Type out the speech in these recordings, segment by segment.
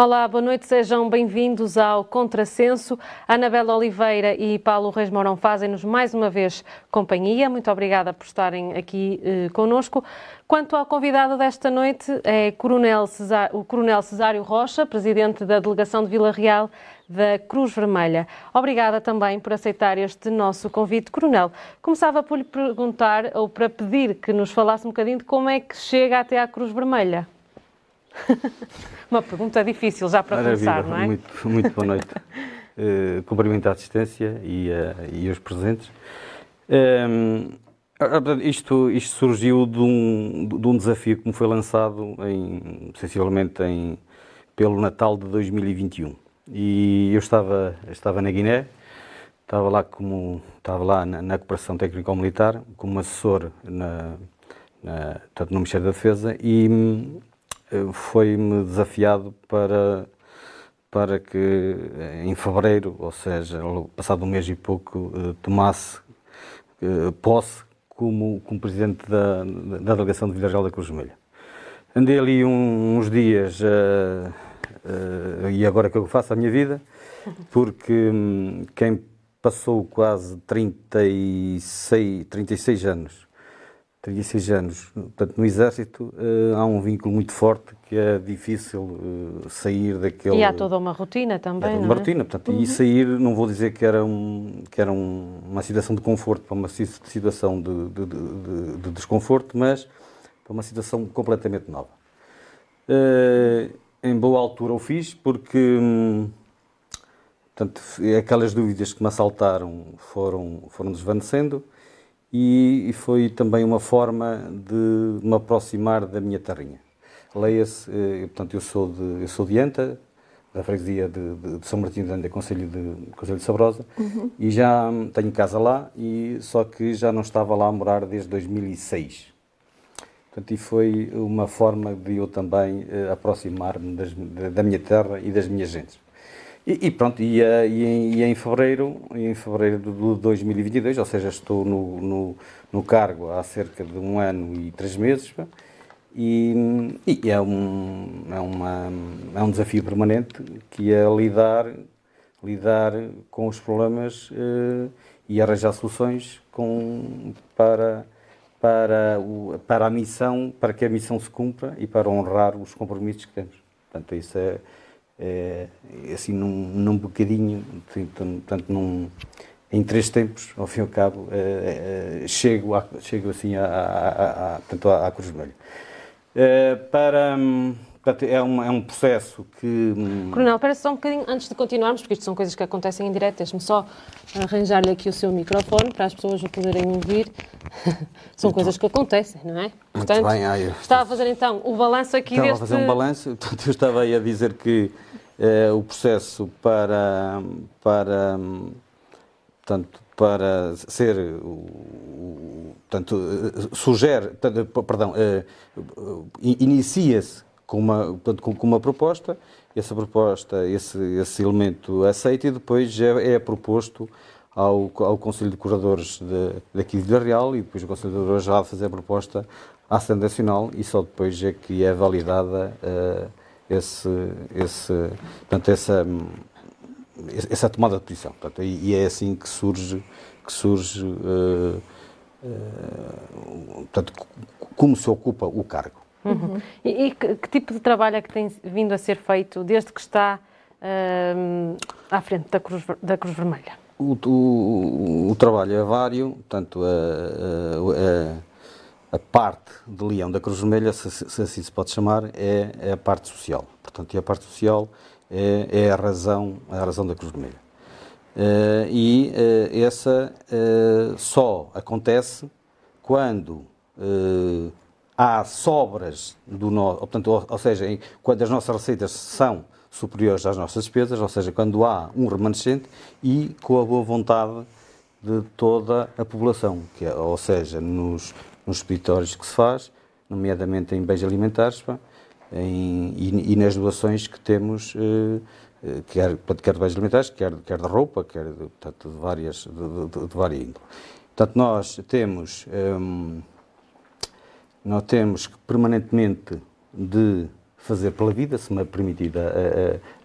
Olá, boa noite, sejam bem-vindos ao Contrassenso. Anabela Oliveira e Paulo Reis Mourão fazem-nos mais uma vez companhia. Muito obrigada por estarem aqui eh, conosco. Quanto ao convidado desta noite, é Coronel Cesar, o Coronel Cesário Rocha, presidente da Delegação de Vila Real da Cruz Vermelha. Obrigada também por aceitar este nosso convite. Coronel, começava por lhe perguntar ou para pedir que nos falasse um bocadinho de como é que chega até à Cruz Vermelha. Uma pergunta difícil já para Maravilha. começar, não é? Muito, muito boa noite. uh, cumprimento à distância e, uh, e aos presentes. Um, ehm, isto, isto surgiu de um, de um desafio que me foi lançado em, sensivelmente em, pelo Natal de 2021. E eu estava, estava na Guiné, estava lá, como, estava lá na, na Cooperação Técnico-Militar, como assessor na, na, no Ministério da Defesa e foi-me desafiado para, para que em fevereiro, ou seja, passado um mês e pouco, eh, tomasse eh, posse como, como presidente da, da delegação de Vila Real da Cruz Vermelha. Andei ali uns dias uh, uh, e agora que eu faço a minha vida, porque um, quem passou quase 36, 36 anos 36 anos. Portanto, no Exército uh, há um vínculo muito forte que é difícil uh, sair daquele... E há toda uma rotina também, é? uma é? rotina, portanto, uhum. e sair, não vou dizer que era, um, que era um, uma situação de conforto para uma situação de, de, de, de desconforto, mas para uma situação completamente nova. Uh, em boa altura o fiz, porque... Hum, portanto, aquelas dúvidas que me assaltaram foram, foram desvanecendo e, foi também uma forma de me aproximar da minha terrinha. Leia-se, eh, portanto, eu sou de, eu sou de Anta, da freguesia de, de, de São Martinho de Anda, Conselho de, Conselho de Sabrosa, uhum. e já tenho casa lá, e só que já não estava lá a morar desde 2006. Portanto, e foi uma forma de eu também uh, aproximar-me da minha terra e das minhas gentes. E, e pronto, e, e, em, e, em fevereiro, em fevereiro de 2022, ou seja, estou no, no, no cargo há cerca de um ano e três meses, e, e, é, um, é, uma, é um desafio permanente que é lidar, lidar com os problemas eh, e arranjar soluções com, para, para, o, para a missão, para que a missão se cumpra e para honrar os compromissos que temos. Portanto, isso é, assim num, num bocadinho, portanto, num, em três tempos, ao fim e ao cabo, é, é, chego, a, chego assim a, a, a, portanto, à, à Cruz Vermelha. É, para, é, um, é um processo que... Coronel, parece só um bocadinho, antes de continuarmos, porque isto são coisas que acontecem em direto, deixe-me só arranjar-lhe aqui o seu microfone para as pessoas o poderem ouvir. são então, coisas que acontecem, não é? Portanto, bem, ai, estava a fazer então o balanço aqui estava deste... a fazer um balanço, portanto, eu estava aí a dizer que eh, o processo para, para, portanto, para ser, tanto sugere, perdão, eh, inicia-se com uma, com, uma proposta, essa proposta, esse, esse elemento aceita e depois é, é proposto ao, ao Conselho de Curadores de, daqui de Vila Real e depois o Conselho de Curadores já fazer a proposta à Assembleia Nacional e só depois é que é validada uh, esse, esse, portanto, essa, essa tomada de posição. Portanto, e, é assim que surge, que surge uh, uh, portanto, como se ocupa o cargo. Uhum. E, e que, que, tipo de trabalho é que tem vindo a ser feito desde que está uh, à frente da Cruz, da Cruz Vermelha? O, o, o trabalho é vário, portanto, a, a a parte de leão da Cruz Vermelha, se, se, assim se pode chamar, é, é, a parte social. Portanto, e a parte social é, é a, razão, a razão da Cruz Vermelha. Uh, e uh, essa uh, só acontece quando há sobras do nosso, portanto, ou, ou seja, em, quando as nossas receitas são superiores às nossas despesas, ou seja, quando há um remanescente e com a boa vontade de toda a população, que é, ou seja, nos, nos expeditórios que se faz, nomeadamente em bens alimentares, pá, em, e, e, nas doações que temos, eh, eh quer, quer de bens alimentares, quer, quer de roupa, quer de, portanto, de várias, de, de, de várias índole. Portanto, nós temos, eh, nós temos permanentemente de fazer pela vida, se me é permitida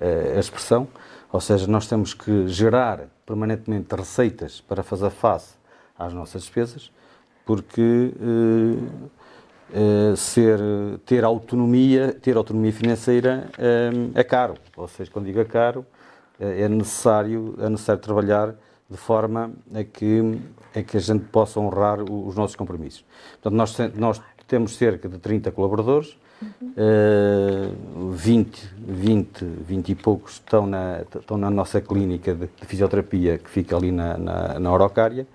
a, a, a, expressão, ou seja, nós temos que gerar permanentemente receitas para fazer face às nossas despesas, porque eh, eh, ser, ter autonomia, ter autonomia financeira eh, é caro, ou seja, quando digo é caro, é necessário, é necessário trabalhar de forma a que, a que a gente possa honrar os nossos compromissos. Portanto, nós, nós temos cerca de 30 colaboradores, uhum. uh, 20, 20, 20 e poucos estão na, estão na nossa clínica de, de fisioterapia que fica ali na, na, na Orocária.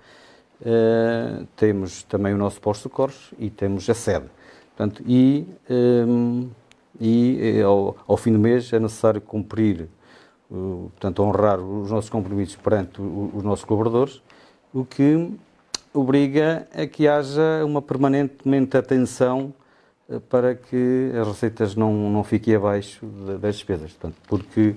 Uh, temos também o nosso posto de socorros e temos a sede. Portanto, e, um, ehm, e ao, ao, fim do mês é necessário cumprir, uh, portanto, honrar os nossos compromissos perante os nossos colaboradores, o que obriga a que haja uma permanentemente atenção eh, para que as receitas não, não fiquem abaixo das despesas. Portanto, porque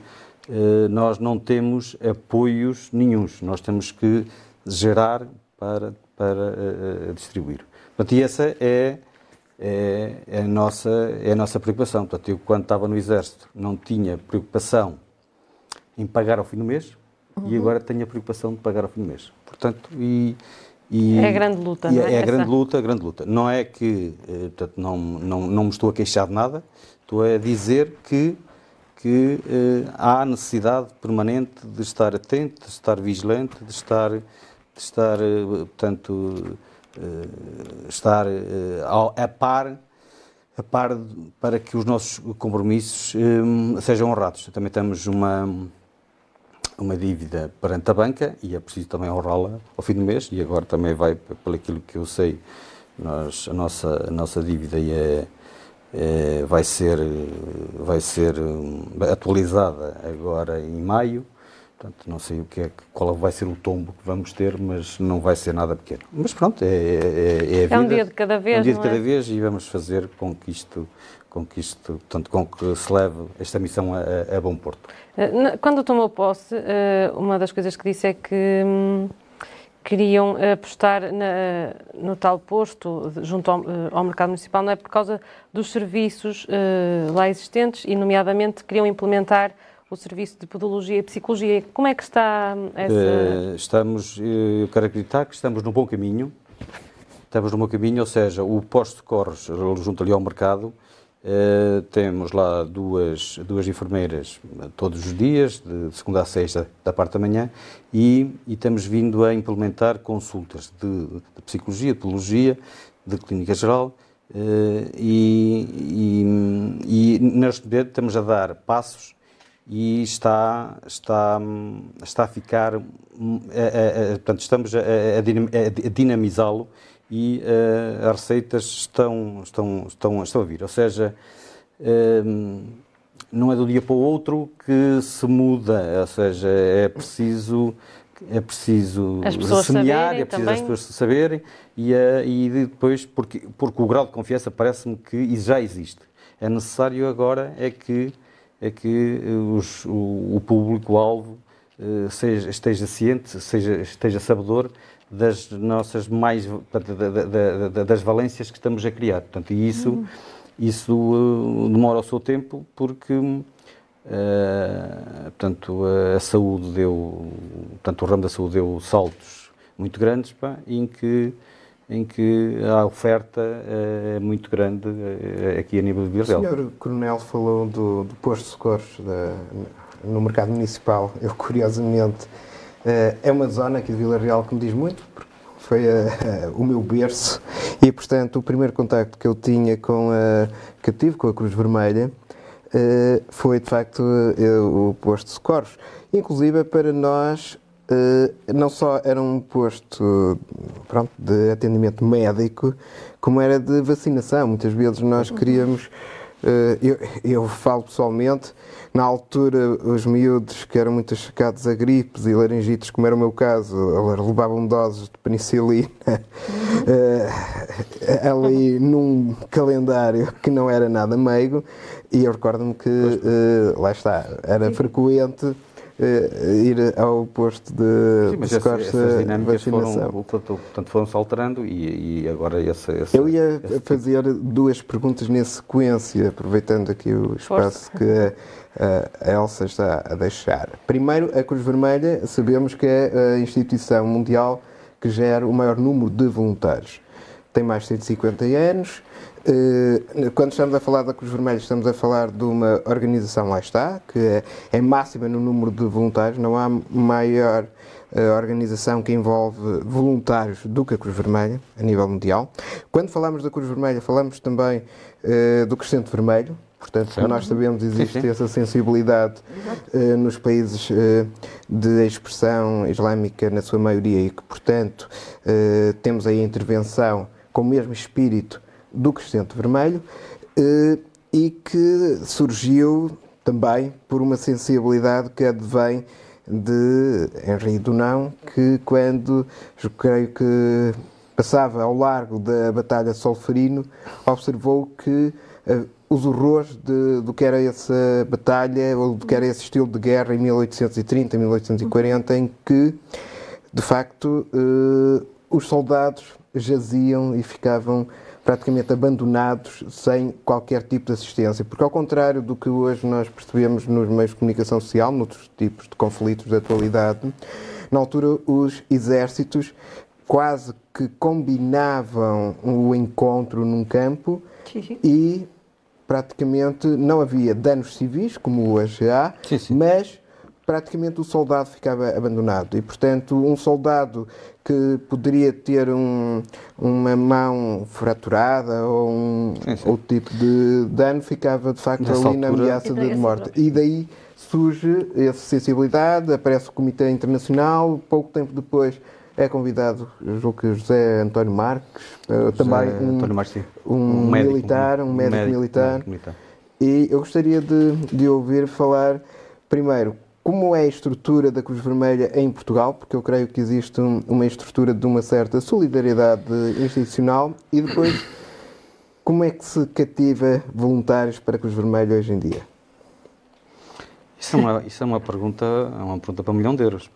eh, nós não temos apoios nenhums, nós temos que gerar para, para eh, distribuir. Portanto, e essa é, é, é, a nossa, é a nossa preocupação. Portanto, eu, quando estava no Exército, não tinha preocupação em pagar ao fim do mês uhum. e agora tenho a preocupação de pagar ao fim do mês. Portanto, e, e, é a grande luta, não é? É a grande luta, a grande luta. Não é que, eh, portanto, não, não, não me estou a queixar de nada, estou a dizer que, que eh, há necessidade permanente de estar atento, de estar vigilante, de estar, estar eh, portanto, eh, estar eh, a par a par para que os nossos compromissos sejam honrados. Também temos uma uma dívida perante a banca e é preciso também honrá-la ao fim do mês e agora também vai, pelo aquilo que eu sei, nós, a, nossa, a nossa dívida é, é, vai, ser, vai ser hum, atualizada agora em maio. Portanto, não sei o que é, qual vai ser o tombo que vamos ter, mas não vai ser nada pequeno. Mas pronto, é, é, é a vida. É um dia de cada vez. É um dia de é? cada vez e vamos fazer com que isto com que isto, portanto, com que se leve esta missão a, a bom porto. Eh, quando tomou posse, eh, uma das coisas que disse é que hum, queriam apostar na, no tal posto junto ao, eh, ao, mercado municipal, não é por causa dos serviços lá existentes e, nomeadamente, queriam implementar o serviço de podologia e psicologia. Como é que está essa... Estamos, eu quero acreditar que estamos no bom caminho. Estamos no bom caminho, ou seja, o posto de corres junto ali ao mercado Uh, temos lá duas, duas enfermeiras todos os dias, de segunda a sexta, da parte da manhã, e, e temos vindo a implementar consultas de, de psicologia, de biologia, de clínica geral, uh, e, e, e neste momento estamos a dar passos e está, está, está a ficar, a, a, a, portanto, estamos a, dinamizá-lo e uh, as receitas estão, estão, estão, estão a vir. Ou seja, uh, não é do dia para o outro que se muda, ou seja, é preciso é preciso semear, é preciso também. as pessoas saberem e, uh, e depois, porque, porque o grau de confiança parece-me que já existe. É necessário agora é que, é que os, o, o público-alvo uh, esteja ciente, seja, esteja sabedor das nossas mais das valências que estamos a criar. Portanto, e isso uhum. isso uh, demora o seu tempo porque uh, portanto a saúde deu, portanto o ramo da saúde deu saltos muito grandes, pá, em que em que a oferta é muito grande aqui a nível de Vila O senhor Coronel falou do, do posto de socorros no mercado municipal. Eu, curiosamente, eh, é uma zona aqui de Vila Real que me diz muito, porque foi a, a, o meu berço e, portanto, o primeiro contacto que eu tinha com a, que tive com a Cruz Vermelha foi, de facto, o posto de socorros. Inclusive, para nós, não só era um posto pronto, de atendimento médico, como era de vacinação. Muitas vezes nós queríamos eh, eu, eu, falo pessoalmente, na altura os miúdos que eram muito achacados a gripes e laringites, como era o meu caso, levavam doses de penicilina uh, ali num calendário que não era nada meigo e eu recordo-me que, uh, lá está, era frequente uh, ir ao posto de, Sim, mas essa, essas dinâmicas vacinação. foram, portanto, foram-se alterando e, e agora esse, esse, Eu ia esse fazer duas perguntas na sequência, aproveitando aqui o espaço Força. que a, a Elsa está a deixar. Primeiro, a Cruz Vermelha, sabemos que é a instituição mundial que gera o maior número de voluntários. Tem mais de 150 anos, eh, quando estamos a falar da Cruz Vermelha, estamos a falar de uma organização, lá está, que é, é máxima no número de voluntários, não há maior eh, organização que envolve voluntários do que a Cruz Vermelha, a nível mundial. Quando falamos da Cruz Vermelha, falamos também uh, do Crescente Vermelho, portanto, Sim. nós sabemos existe sim, sim. essa sensibilidade nos países de expressão islâmica, na sua maioria, e que, portanto, temos aí a intervenção com o mesmo espírito do Crescente Vermelho eh, e que surgiu também por uma sensibilidade que advém de Henri Dunão, que quando, creio que passava ao largo da Batalha Solferino, observou que uh, os horrores de, do que era essa batalha, ou do que era esse estilo de guerra em 1830, 1840, em que, de facto, uh, os soldados jaziam e ficavam praticamente abandonados sem qualquer tipo de assistência, porque ao contrário do que hoje nós percebemos nos meios de comunicação social, noutros tipos de conflitos da atualidade, na altura os exércitos quase que combinavam o encontro num campo sim, sim. e praticamente não havia danos civis, como hoje há, sim, mas praticamente o soldado ficava abandonado. E, portanto, um soldado que poderia ter um, uma mão fraturada ou um sim, sim. outro tipo de dano ficava, de facto, Nessa ali altura... na ameaça de morte. E daí surge essa sensibilidade, aparece o Comitê Internacional, pouco tempo depois é convidado, julgo que José António Marques, eh, José também um, António Marques, um, um médico, militar, um médico, médico militar. militar. E eu gostaria de, de ouvir falar, primeiro, como é a estrutura da Cruz Vermelha em Portugal, porque eu creio que existe uma estrutura de uma certa solidariedade institucional, e depois como é que se cativa voluntários para a Cruz Vermelha hoje em dia? Isso é uma, isso é uma pergunta, é uma pergunta para um milhão de euros.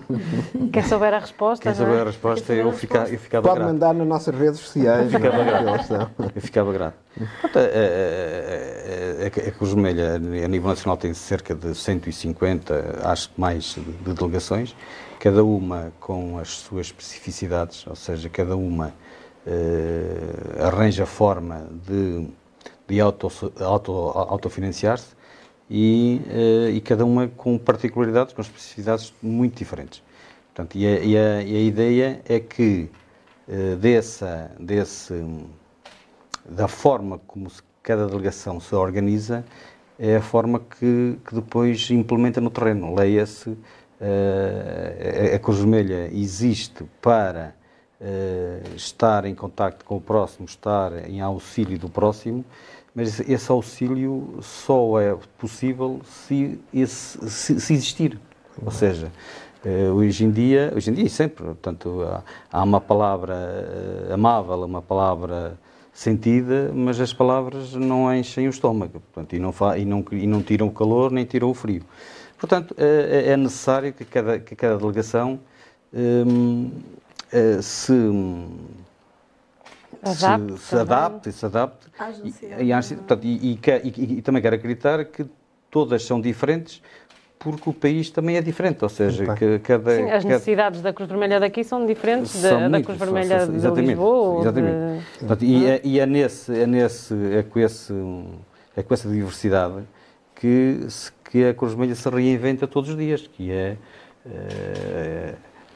Quer saber a resposta? Quer saber é? a resposta, eu, fica, eu ficava Pode grato. mandar nas nossas redes sociais. Eu ficava grato. Eu ficava grato. A, a, a, a Cruz Vermelha, a nível nacional, tem cerca de 150, acho que mais, de, de delegações, cada uma com as suas especificidades, ou seja, cada uma uh, arranja forma de, de auto, auto, autofinanciar-se e, uh, e cada uma com particularidades, com especificidades muito diferentes. Portanto, e, a, e, a, e a ideia é que uh, dessa, desse, da forma como cada delegação se organiza, é a forma que, que depois implementa no terreno. Leia-se, uh, a Cruz Vermelha existe para estar em contacto com o próximo, estar em auxílio do próximo, mas esse auxílio só é possível se, esse, se, se existir. Ou seja, eh, hoje em dia, hoje em dia e sempre, portanto, há, uma palavra eh, amável, uma palavra sentida, mas as palavras não enchem o estômago portanto, e, não e, não, e não tiram o calor nem tiram o frio. Portanto, é, é necessário que cada, que cada delegação hum, se adapte, se, se adapte, se adapte e, e, e, e, também quero acreditar que todas são diferentes porque o país também é diferente, ou seja, que cada... Sim, as necessidades cada... da Cruz Vermelha daqui são diferentes são da, muito, da Cruz Vermelha são, de Lisboa. Exatamente. De... Portanto, e, é, e é, nesse, é, nesse, é, com esse, é com essa diversidade que, que a Cruz Vermelha se reinventa todos os dias, que é,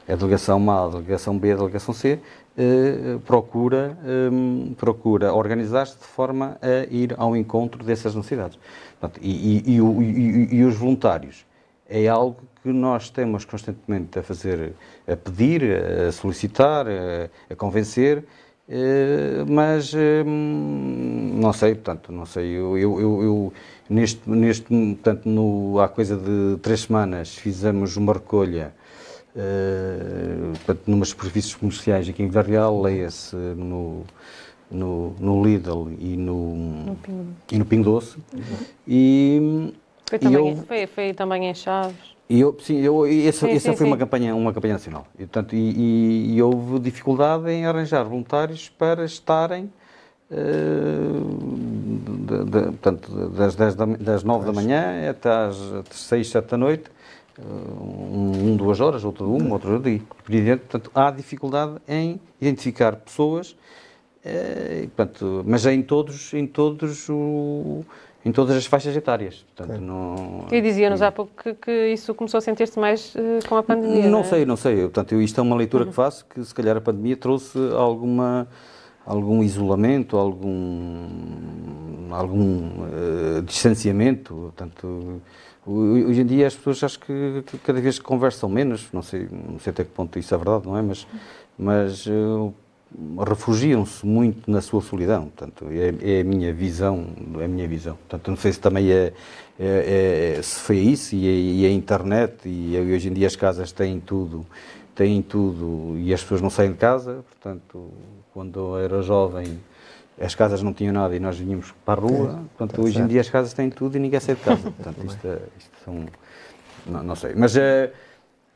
é a delegação A, a delegação B, a delegação C, eh, procura, eh, procura organizar-se de forma a ir ao encontro dessas necessidades. Portanto, e, e, e, e, os voluntários é algo que nós temos constantemente a fazer, a pedir, a solicitar, a, a convencer, eh, mas eh, não sei, portanto, não sei, eu, eu, eu, eu neste, neste, portanto, no, há coisa de três semanas fizemos uma recolha Uh, portanto, numas superfícies comerciais aqui em Vila Real, leia-se no, no, no, Lidl e no, no, Pingo. e no Pingo Doce. Uhum. E, foi, também, eu, foi, foi, também em Chaves. E eu, sim, eu, essa, sim, essa sim, foi sim. Uma, campanha, uma campanha nacional. E, portanto, e, e, e, houve dificuldade em arranjar voluntários para estarem de, de, portanto, das, 10 da, das 9 da manhã até às 6, 7 da noite, um, duas horas, outro uma, outro dia. Portanto, há dificuldade em identificar pessoas, eh, portanto, mas é em todos, em todos o, em todas as faixas etárias. Portanto, não, e dizia-nos há pouco que, que, isso começou a sentir-se mais uh, com a pandemia. Não, não é? sei, não sei. Portanto, isto é uma leitura uhum. que faço, que se calhar a pandemia trouxe alguma algum isolamento, algum, algum uh, distanciamento. Portanto, hoje em dia as pessoas acho que, cada vez conversam menos, não sei, não sei até que ponto isso é verdade, não é? Mas, mas uh, refugiam-se muito na sua solidão. Portanto, é, é, a minha visão, é a minha visão. Portanto, não sei se também é, é, é se foi isso e, e a internet e hoje em dia as casas têm tudo, têm tudo e as pessoas não saem de casa, portanto quando eu era jovem, as casas não tinham nada e nós vinhamos para a rua. É, Portanto, tá hoje certo. em dia as casas têm tudo e ninguém sai de casa. Portanto, isto, é, isto são. Não, não, sei. Mas. É,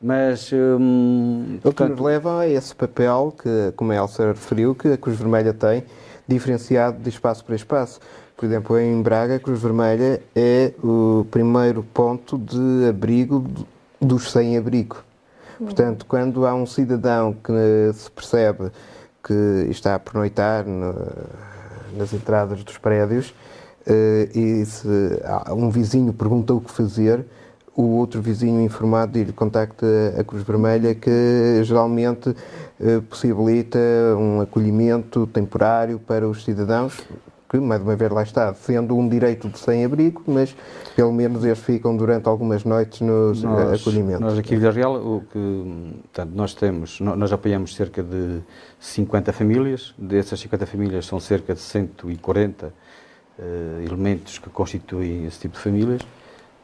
mas. Hum, o que nos leva a esse papel que, como a Elsa referiu, que a Cruz Vermelha tem, diferenciado de espaço para espaço. Por exemplo, em Braga, a Cruz Vermelha é o primeiro ponto de abrigo dos sem-abrigo. Portanto, quando há um cidadão que se percebe que está a pernoitar no, nas entradas dos prédios uh, e se um vizinho pergunta o que fazer, o outro vizinho informado lhe contacta a Cruz Vermelha, que geralmente uh, possibilita um acolhimento temporário para os cidadãos, que, mais uma vez, lá está, sendo um direito de sem-abrigo, mas pelo menos eles ficam durante algumas noites nos nós, acolhimentos. Nós aqui em Vila Real, o que, portanto, nós temos, nós apoiamos cerca de 50 famílias, dessas 50 famílias são cerca de 140 uh, eh, elementos que constituem esse tipo de famílias.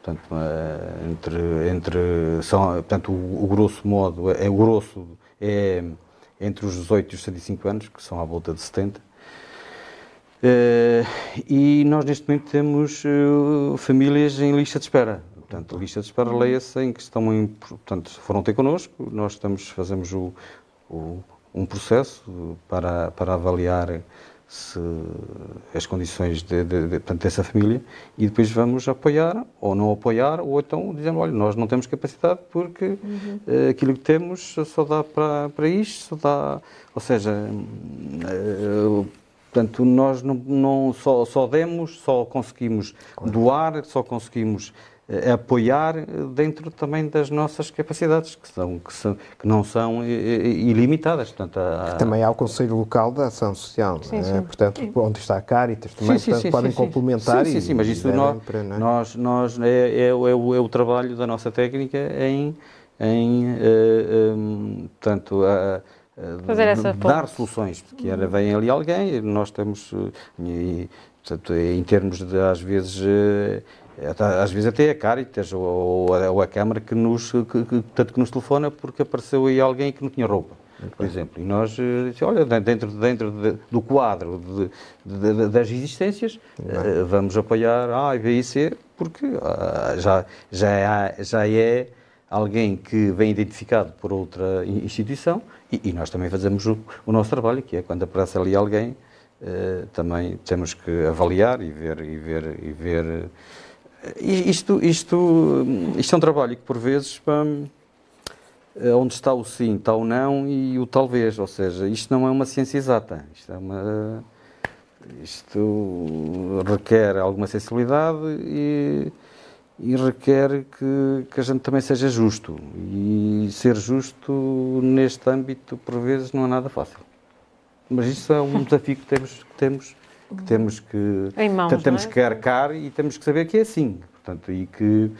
Portanto, uh, entre, entre são, portanto, o, o, grosso modo, é, o grosso é entre os 18 e os 65 anos, que são à volta de 70. Uh, e nós neste momento temos uh, famílias em lista de espera. Portanto, lista de espera leia-se em que estão em, portanto, foram ter connosco, nós estamos, fazemos o, o um processo para, para avaliar se as condições de, de, de, portanto, dessa família e depois vamos apoiar ou não apoiar ou então dizemos, olha, nós não temos capacidade porque uhum. uh, aquilo que temos só dá para, para isto, só dá, ou seja, uh, portanto, nós não, não, só, só demos, só conseguimos claro. doar, só conseguimos apoiar dentro também das nossas capacidades, que, são, que, são, que não são ilimitadas. Portanto, há... Também há o Conselho Local da Ação Social, sim, é? portanto, sim. onde está a Caritas também, sim, portanto, podem complementar. Sim, sim, sim, mas isso nós, para, é? nós, nós é, é, é, o, é, o, trabalho da nossa técnica em, em uh, eh, um, portanto, uh, Fazer essa dar soluções, porque era, vem ali alguém, nós temos, e, portanto, em termos de, às vezes, às vezes até a Caritas ou, ou, a Câmara que nos, que, que, tanto que nos telefona porque apareceu aí alguém que não tinha roupa, por exemplo. E nós, eh, olha, dentro, dentro de, do quadro de, de, das existências, vamos apoiar A, B e C, porque uh, já, já, é, já é alguém que vem identificado por outra instituição e, e nós também fazemos o, o, nosso trabalho, que é quando aparece ali alguém, uh, também temos que avaliar e ver, e ver, e ver isto, isto, isto é um trabalho que, por vezes, é onde está o sim, está o não e o talvez. Ou seja, isto não é uma ciência exata. Isto, é uma, isto requer alguma sensibilidade e, e requer que, que, a gente também seja justo. E ser justo neste âmbito, por vezes, não é nada fácil. Mas isso é um desafio que temos, que temos que temos que mãos, temos é? que arcar e temos que saber que é assim portanto e que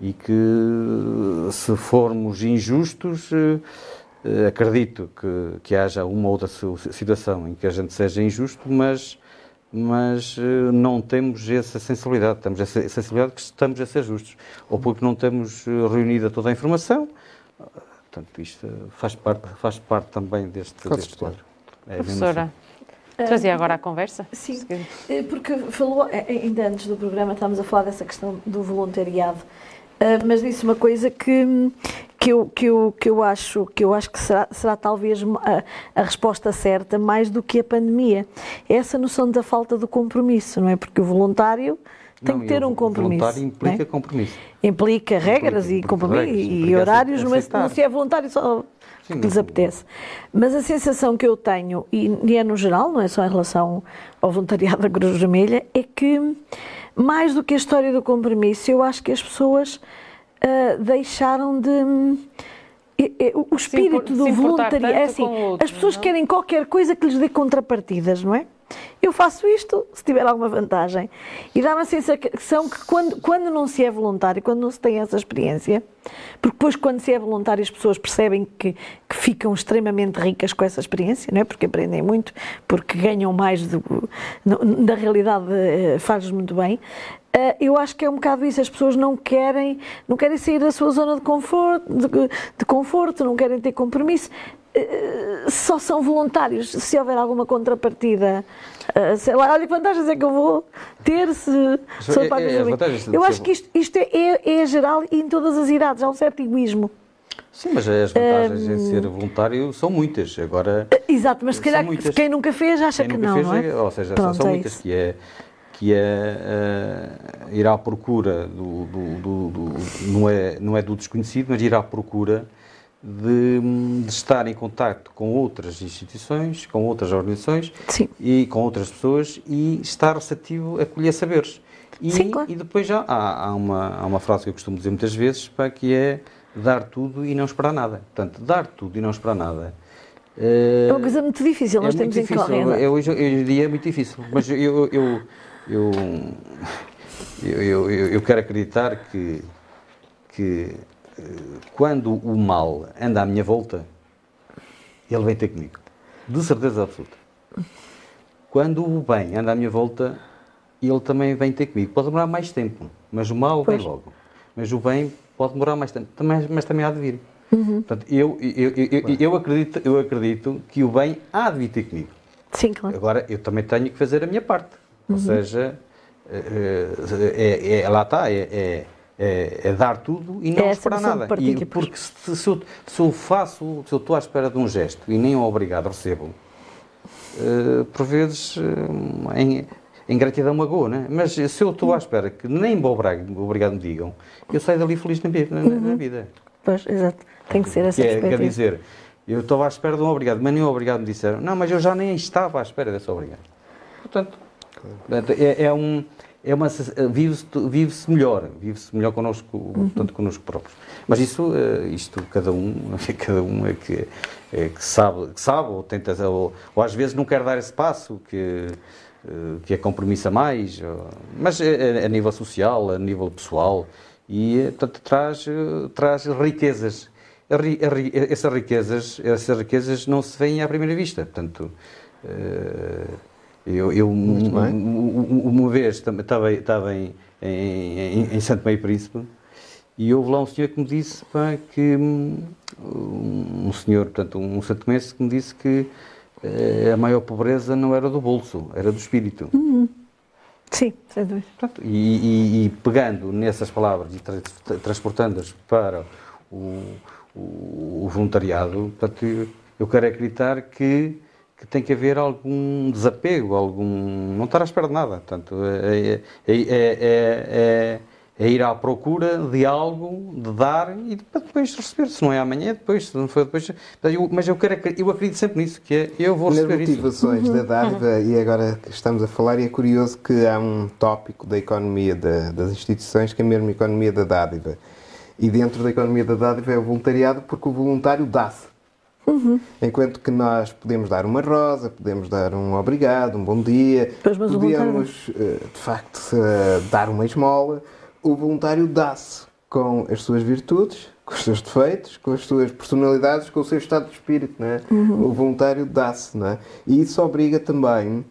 e que se formos injustos eh, acredito que, que haja uma outra situação em que a gente seja injusto mas mas eh, não temos essa sensibilidade. Temos essa sensibilidade que estamos a ser justos. Ou porque não temos eh, reunida toda a informação portanto isto faz parte faz parte também deste, deste quadro. É Professora assim. Trazia agora a conversa? Sim, eh, porque falou, eh, ainda antes do programa, estávamos a falar dessa questão do voluntariado. Mas disse uma coisa que, que, eu, que, eu, que, eu, acho, que eu acho que será, será talvez a, a, resposta certa mais do que a pandemia. É essa noção da falta de compromisso, não é? Porque o voluntário tem não, que ter um compromisso. O voluntário implica é? compromisso. Implica regras implica, e compromisso e horários, mas não se é voluntário só Sim, que lhes apetece. Mas a sensação que eu tenho, e é no geral, não é só em relação ao voluntariado da Cruz Vermelha, é que mais do que a história do compromisso, eu acho que as pessoas uh, deixaram de. o espírito do voluntariado. É assim, outro, as pessoas não? É? querem qualquer coisa que lhes dê contrapartidas, não é? Eu faço isto se tiver alguma vantagem. E dá-me a sensação que quando, quando não se é voluntário, quando não se tem essa experiência, porque depois quando se é voluntário as pessoas percebem que, que ficam extremamente ricas com essa experiência, não é? porque aprendem muito, porque ganham mais, do, na realidade eh, faz-lhes muito bem. Uh, eu acho que é um bocado isso. As pessoas não querem, não querem sair da sua zona de conforto, de, de conforto não querem ter compromisso. Uh, só são voluntários se houver alguma contrapartida. Uh, sei lá, olha que vantagens é que eu vou ter se sou para é, é, Eu acho que isto, isto é, é, é, geral e em todas as idades. Há um certo egoísmo. Sim, mas as vantagens um, em ser voluntário são muitas. Agora, exato, mas se calhar quem nunca fez acha quem que não, fez, não é? Ou seja, Pronto, são é muitas, isso. que é que é uh, ir à procura do, do, do, do, não, é, não é do desconhecido, mas ir à procura de, de, estar em contato com outras instituições, com outras organizações Sim. e com outras pessoas e estar receptivo a colher saberes. E, Sim, claro. e depois já há, há, uma, há uma frase que eu costumo dizer muitas vezes, para que é dar tudo e não esperar nada. Portanto, dar tudo e não esperar nada. Uh, é uma coisa muito difícil, nós é temos difícil. em correndo. Eu, hoje, em dia é muito difícil, mas eu, eu, eu, eu, eu, eu quero acreditar que, que eh, quando o mal anda à minha volta, ele vem ter comigo. De certeza absoluta. Quando o bem anda à minha volta, ele também vem ter comigo. Pode demorar mais tempo, mas o mal pois. vem logo. Mas o bem pode demorar mais tempo, mas, mas também há de vir. Uhum. Portanto, eu, eu, eu, eu, acredito, eu acredito que o bem há de vir ter comigo. Sim, claro. Agora, eu também tenho que fazer a minha parte. Ou uhum. seja, eh, é, é, lá está, é, é, é, dar tudo e não esperar nada. E, porque se, se, eu, se, eu, faço, se eu estou à espera de um gesto e nem obrigado recebo, uh, por vezes uh, em, em gratidão magoa, né? mas se eu estou à espera que nem obrigado, obrigado me digam, eu saio dali feliz na, na, uhum. na vida. Pois, exato. Tem que ser essa que é, Quer dizer, eu estava à espera de um obrigado, mas nem o obrigado me disseram. Não, mas eu já nem estava à espera desse obrigado. Portanto, é, é, um, é uma vive-se vive melhor, vive-se melhor connosco, uhum. portanto, connosco próprios. Mas isso, eh, isto cada um, cada um é que, é que sabe, que sabe ou tenta ou, ou, às vezes não quer dar esse passo que eh, que é compromisso a mais, mas a, a nível social, a nível pessoal e portanto traz traz riquezas. Essas riquezas, essas riquezas não se veem à primeira vista, portanto. Eu, eu uma vez estava, estava em, em, em Santo Meio Príncipe e houve lá um senhor que me disse pá, que um senhor, portanto, um santomense que me disse que eh, a maior pobreza não era do bolso, era do espírito. Uhum. Sim, sem dúvida. Portanto, e, e, e, pegando nessas palavras e tra transportando-as para o, o, o voluntariado, portanto, eu quero acreditar que que tem que haver algum desapego, algum não estar à espera de nada. Portanto, é, é, é, é, ir à procura de algo, de dar e depois receber. Se não é amanhã, depois, se não for depois. Mas eu, quero, eu acredito sempre nisso, que é eu vou receber Nas motivações isso. da dádiva, e agora que estamos a falar, e é curioso que há um tópico da economia da, das instituições que é mesmo a economia da dádiva. E dentro da economia da dádiva é o voluntariado, porque o voluntário dá-se. Uhum. Enquanto que nós podemos dar uma rosa, podemos dar um obrigado, um bom dia, pois, podemos, eh, de facto, dar uma esmola. O voluntário dá-se com as suas virtudes, com os seus defeitos, com as suas personalidades, com o seu estado de espírito. Não é? Uhum. O voluntário dá-se. Não é? E isso obriga também,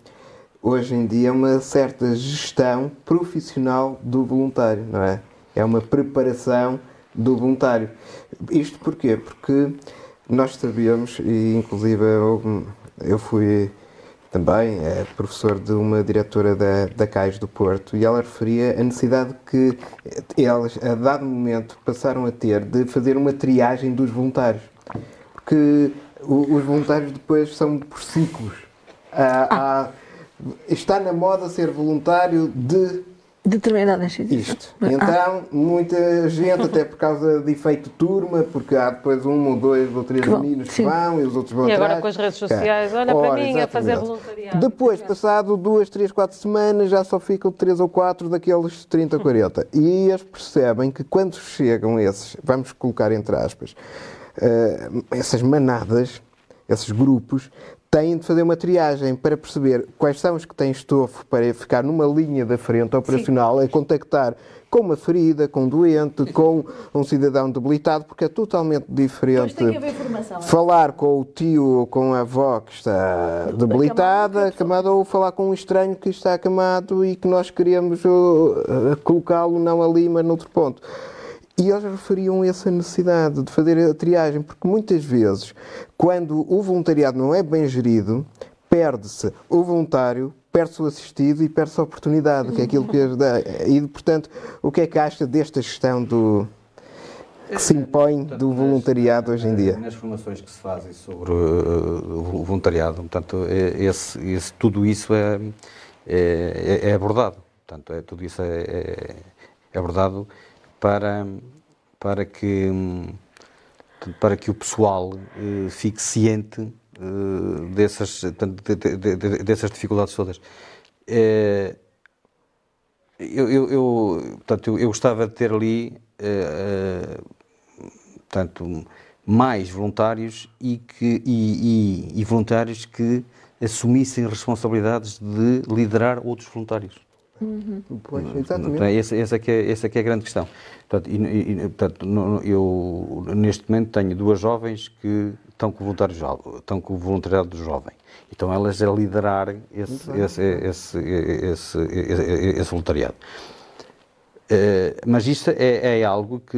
hoje em dia, uma certa gestão profissional do voluntário. Não é? é uma preparação do voluntário. Isto porquê? Porque nós sabíamos, e inclusive eu, eu fui também é professor de uma diretora da, da CAIS do Porto, e ela referia a necessidade que elas, a dado momento, passaram a ter de fazer uma triagem dos voluntários. Porque os voluntários depois são por ciclos. Há, há, está na moda ser voluntário de determinadas Isto. Ah. Então, muita gente, até por causa de efeito turma, porque há depois um ou dois ou três meninos que vão e os outros vão E agora atrás. com as redes sociais, olha Ora, para mim exatamente. a fazer voluntariado. Depois, passado duas, três, quatro semanas, já só ficam três ou quatro daqueles 30 ou 40. E eles percebem que quando chegam esses, vamos colocar entre aspas, uh, essas manadas, esses grupos, têm de fazer uma triagem para perceber quais são os que têm estofo para ficar numa linha da frente operacional, Sim. a contactar com uma ferida, com um doente, com um cidadão debilitado, porque é totalmente diferente formação, é? falar com o tio ou com a avó que está debilitada, acamado, ou falar com um estranho que está acamado e que nós queremos uh, colocá-lo não ali, mas noutro ponto. E eles referiam essa necessidade de fazer a triagem, porque muitas vezes, quando o voluntariado não é bem gerido, perde-se o voluntário, perde-se o assistido e perde-se a oportunidade, que é aquilo que dá. E, portanto, o que é que acha desta gestão do, que se impõe do voluntariado hoje em dia? Nas formações que se fazem sobre uh, o voluntariado, portanto, é, esse, esse, tudo isso é, é, é abordado. Portanto, é, tudo isso é, é, é abordado para, para, que, para que o pessoal eh, fique ciente eh, dessas, de, de, de, dessas dificuldades todas. Eh, eu, eu, eu, portanto, eu, eu, gostava de ter ali portanto, mais voluntários e, que, e, e, e voluntários que assumissem responsabilidades de liderar outros voluntários. Uhum. Pois, exatamente. Essa, essa, é que é, essa é que é a grande questão. Portanto, e, e, portanto, eu, neste momento, tenho duas jovens que estão com o voluntariado, estão com o voluntariado jovem. Então, elas a liderar esse, esse, esse, esse, esse, voluntariado. Uh, mas isto é, é, algo que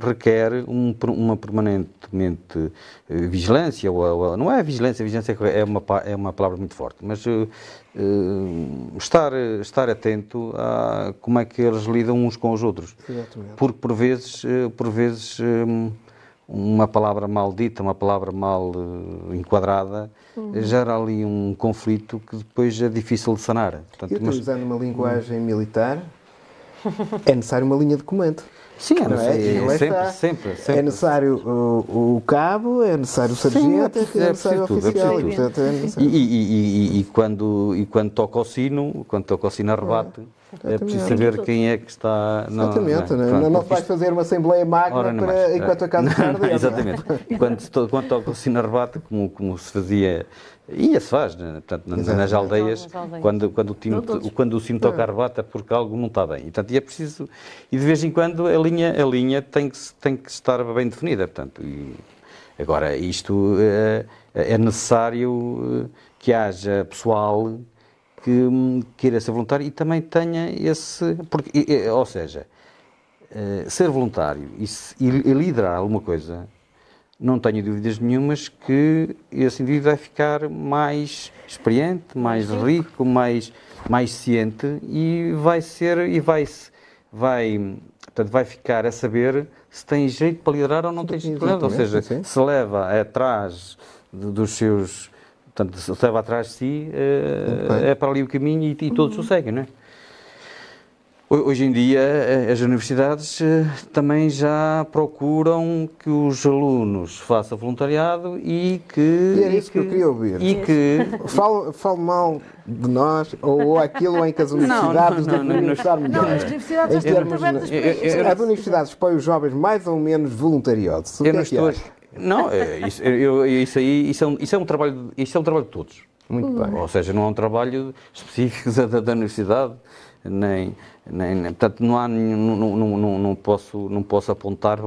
requer um, uma permanentemente eh, vigilância, ou, ou, não é vigilância, vigilância é uma, é uma palavra muito forte, mas uh, estar, estar atento a como é que eles lidam uns com os outros. Exatamente. Porque por vezes, por vezes um, uma palavra mal dita, uma palavra mal enquadrada, uhum. gera ali um conflito que depois é difícil de sanar. Portanto, e utilizando mas... uma linguagem militar, é necessário uma linha de comando. Sim, é, necessário, é? sempre, sempre, sempre, É necessário o, o, cabo, é necessário o sargento, Sim, é, é necessário o é oficial. É portanto, é e, e, e, e, quando, e quando toca o sino, quando toca o sino a rebate, é, é preciso saber quem é que está... Não, exatamente, não, é? não, não vais fazer uma assembleia magna para, enquanto a casa está Exatamente. quando, quando toca o sino a rebate, como, como se fazia e se faz, né? Portanto, nas aldeias, quando, quando, o time, quando o sino toca a rebata é porque algo não está bem. E, portanto, e é preciso, e de vez em quando a linha, a linha tem, que, tem que estar bem definida. Portanto, e, agora, isto é, é necessário eh, que haja pessoal que hum, queira ser voluntário e também tenha esse. Porque, ou seja, eh, ser voluntário e, e liderar alguma coisa não tenho dúvidas nenhumas que esse indivíduo vai ficar mais experiente, mais rico, mais, mais ciente e vai ser e vai vai portanto vai ficar a saber se tem jeito para liderar ou não tem jeito para liderar, ou seja, se leva atrás dos seus portanto, se leva atrás de si é, é para ali o caminho e, e todos uhum. o seguem, não é? Hoje em dia, eh, as universidades eh, também já procuram que os alunos façam voluntariado e que. E é isso que, que, eu queria ouvir. E que. Falo, falo mal de nós ou aquilo em que as universidades não, não, não, estar melhor. Não, as universidades estão abertas para isso. As universidades expõem os jovens mais ou menos voluntariados. Eu não é estou. Não, é, isso, eu, isso aí isso é, um, isso é um trabalho, isso é um trabalho de todos. Muito bem. Ou seja, não é um trabalho específico da, da universidade nem, nem, nem, portanto não há não, não, não, não, posso não posso apontar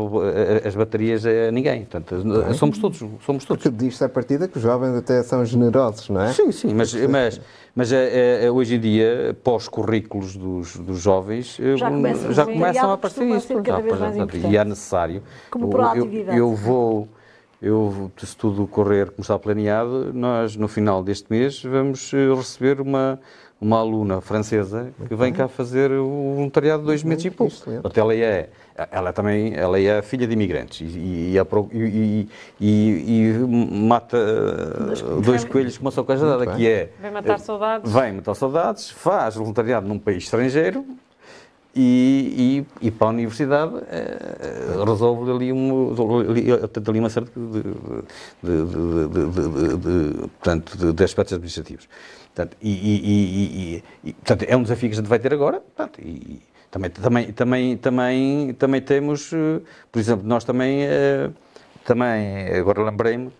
as baterias a ninguém. Portanto somos todos somos todos. Porque diz-se à partida que os jovens até são generosos não é? Sim sim mas mas mas é, é, hoje em dia pós currículos dos, dos jovens já, começam, já começam a aparecer isso. e é necessário. Como eu, eu, eu vou eu, se tudo correr como está planeado, nós no final deste mês vamos eh, receber uma, uma aluna francesa que vem cá fazer o voluntariado de dois meses e pouco. Portanto, ela é, ela também ela é filha de imigrantes e, e, e, e mata dois coelhos com uma só cajadada, que é... Vem matar saudades. Vem matar saudades, faz voluntariado num país estrangeiro e, e, e, para a universidade eh, resolve ali, um, ali uma série de, de, de, de, portanto, de, aspectos administrativos. Portanto, e, e, portanto, é um desafio que a gente vai ter agora. Portanto, e, também, também, também, também, também temos, eh, por exemplo, nós também, eh, também agora lembrei-me,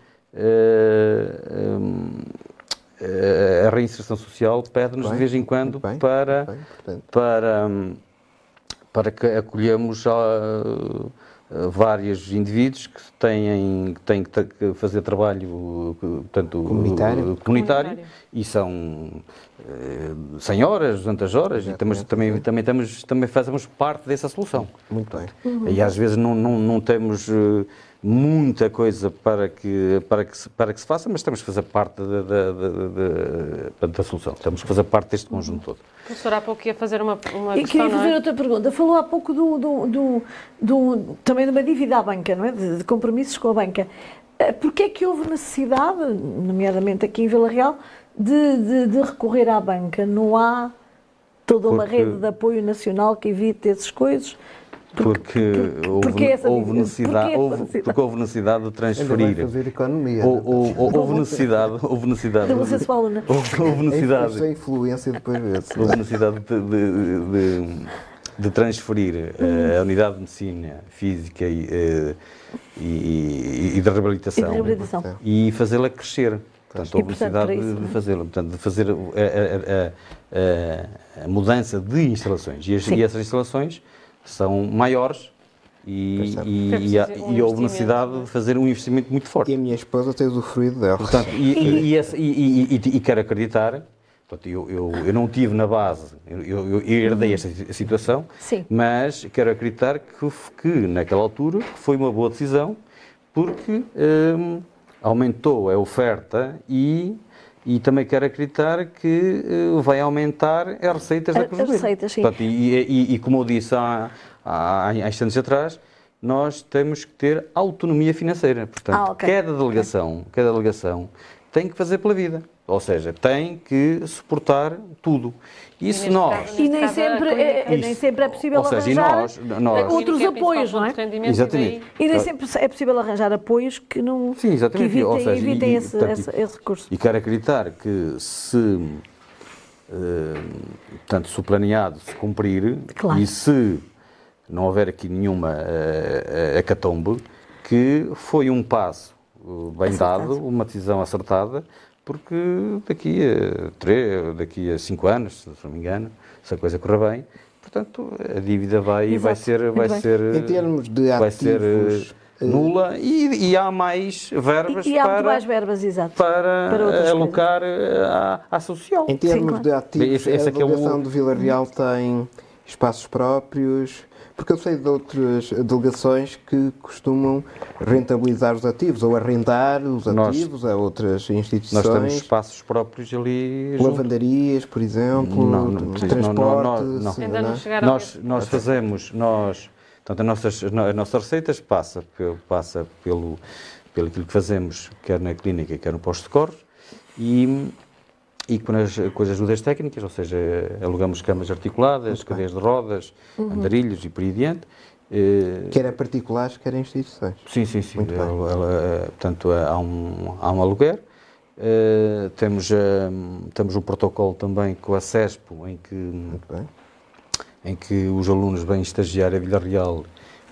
a reinserção social pede-nos de vez em quando bem, para, bem, para para que acolhemos uh, vários indivíduos que têm, que têm que fazer trabalho portanto, comunitário. comunitário, e são uh, 100 horas, 200 horas e temos, também, também, temos, também fazemos parte dessa solução. Muito bem. Uhum. E às vezes não, não, não temos uh, muita coisa para que, para, que se, para que se faça, mas temos que fazer parte da, da, da, da solução, temos que fazer parte deste conjunto todo. Professor, há pouco ia fazer uma, uma e questão, queria fazer é? outra pergunta. Falou há pouco do, do, do, do, também de uma dívida à banca, não é? de, de compromissos com a banca. Eh, porquê é que houve necessidade, nomeadamente aqui em Vila Real, de, de, de recorrer à banca? Não há toda uma Porque... rede de apoio nacional que evite essas coisas? Porque, porque houve, houve necessidade, houve, porque houve necessidade de transferir. fazer economia. Ou, ou, houve necessidade, houve necessidade. Houve, houve, necessidade. É influência depois vê-se. Houve necessidade de, de, de, de transferir uh, a unidade de medicina física e, uh, e, e, de reabilitação, e, e fazê-la crescer. Portanto, houve necessidade de, de fazê-lo, portanto, de fazer a, a, a, a, mudança de instalações. E, as, e essas instalações são maiores e, e, e, um e houve necessidade de fazer um investimento muito forte. E a minha esposa tem usufruído dela. Portanto, e, e, e, quero acreditar, portanto, eu, eu, eu, não tive na base, eu, eu herdei esta situação, Sim. mas quero acreditar que, que naquela altura foi uma boa decisão, porque hum, aumentou a oferta e e também quero acreditar que uh, vai aumentar as receitas da Cruz As receitas, sim. Portanto, e, e, e, como eu disse há, há, há instantes atrás, nós temos que ter autonomia financeira. Portanto, ah, okay. cada delegação, cada delegação tem que fazer pela vida. Ou seja, tem que suportar tudo. E se nós... E nem sempre, é, nem sempre é possível seja, arranjar nós, nós, outros apoios, não é? Exatamente. E nem sempre é possível arranjar apoios que não Sim, exatamente. que evitem, Ou seja, evitem e, esse, portanto, esse, esse, recurso. E quero acreditar que se, uh, portanto, se o planeado se cumprir claro. e se não houver aqui nenhuma uh, acatombe, que foi um passo bem Acertado. dado, uma decisão acertada, porque daqui a três, daqui a cinco anos, se não me engano, se a coisa correr bem, portanto a dívida vai, Exato. vai ser, vai ser, em termos de vai ser eh, nula e, e, há mais verbas e, e há para, mais verbas, exato, para, para alocar eh, à, à social. Em termos Sim, claro. de ativos, esse, esse a delegação é o... de Vila Real tem espaços próprios, porque eu sei de outras delegações que costumam rentabilizar os ativos ou arrendar os ativos nós, a outras instituições. Nós temos espaços próprios ali. Lavandarias, por exemplo, não, não, transporte. Não, não, Ainda não chegaram nós, nós fazemos, nós, portanto, as nossas, as nossas receitas passa, passa pelo, pelo aquilo que fazemos, quer na clínica, quer no posto de corre, e e com as, com as ajudas técnicas, ou seja, alugamos camas articuladas, cadeias de rodas, uhum. andarilhos e por aí adiante. Eh, quer a particulares, quer a instituições. Sim, sim, sim. Muito ela, ela, portanto, há um, há um aluguer. Uh, temos, uh, temos um protocolo também com a CESPO, em que, em que os alunos vêm estagiar a Vila Real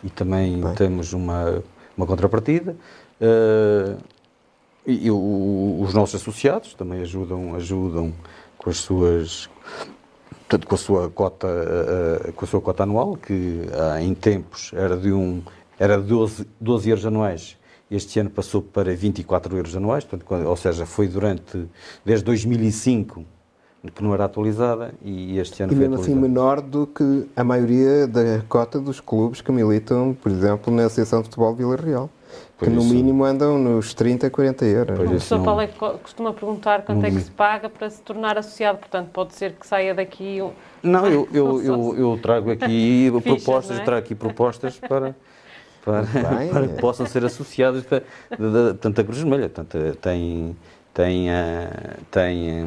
e também temos uma, uma contrapartida. Uh, e, e o, os nossos associados também ajudam, ajudam com as suas portanto, com a sua cota uh, com a sua cota anual que uh, em tempos era de um era de 12, 12 euros anuais. Este ano passou para 24 euros anuais portanto, quando, ou seja foi durante desde 2005 que não era atualizada e este ano e foi mesmo assim menor do que a maioria da cota dos clubes que militam, por exemplo, na Associação de Futebol Vila Real que no mínimo andam nos 30, 40 euros. Pois o professor Paulo é que costuma perguntar quanto é que se paga para se tornar associado, portanto pode ser que saia daqui... Um... Não, eu, eu, eu, eu trago aqui Fichas, propostas, é? trago aqui propostas para... Para, para, que possam ser associados para, portanto, a Cruz Vermelha. Portanto, tem, tem, tem, tem,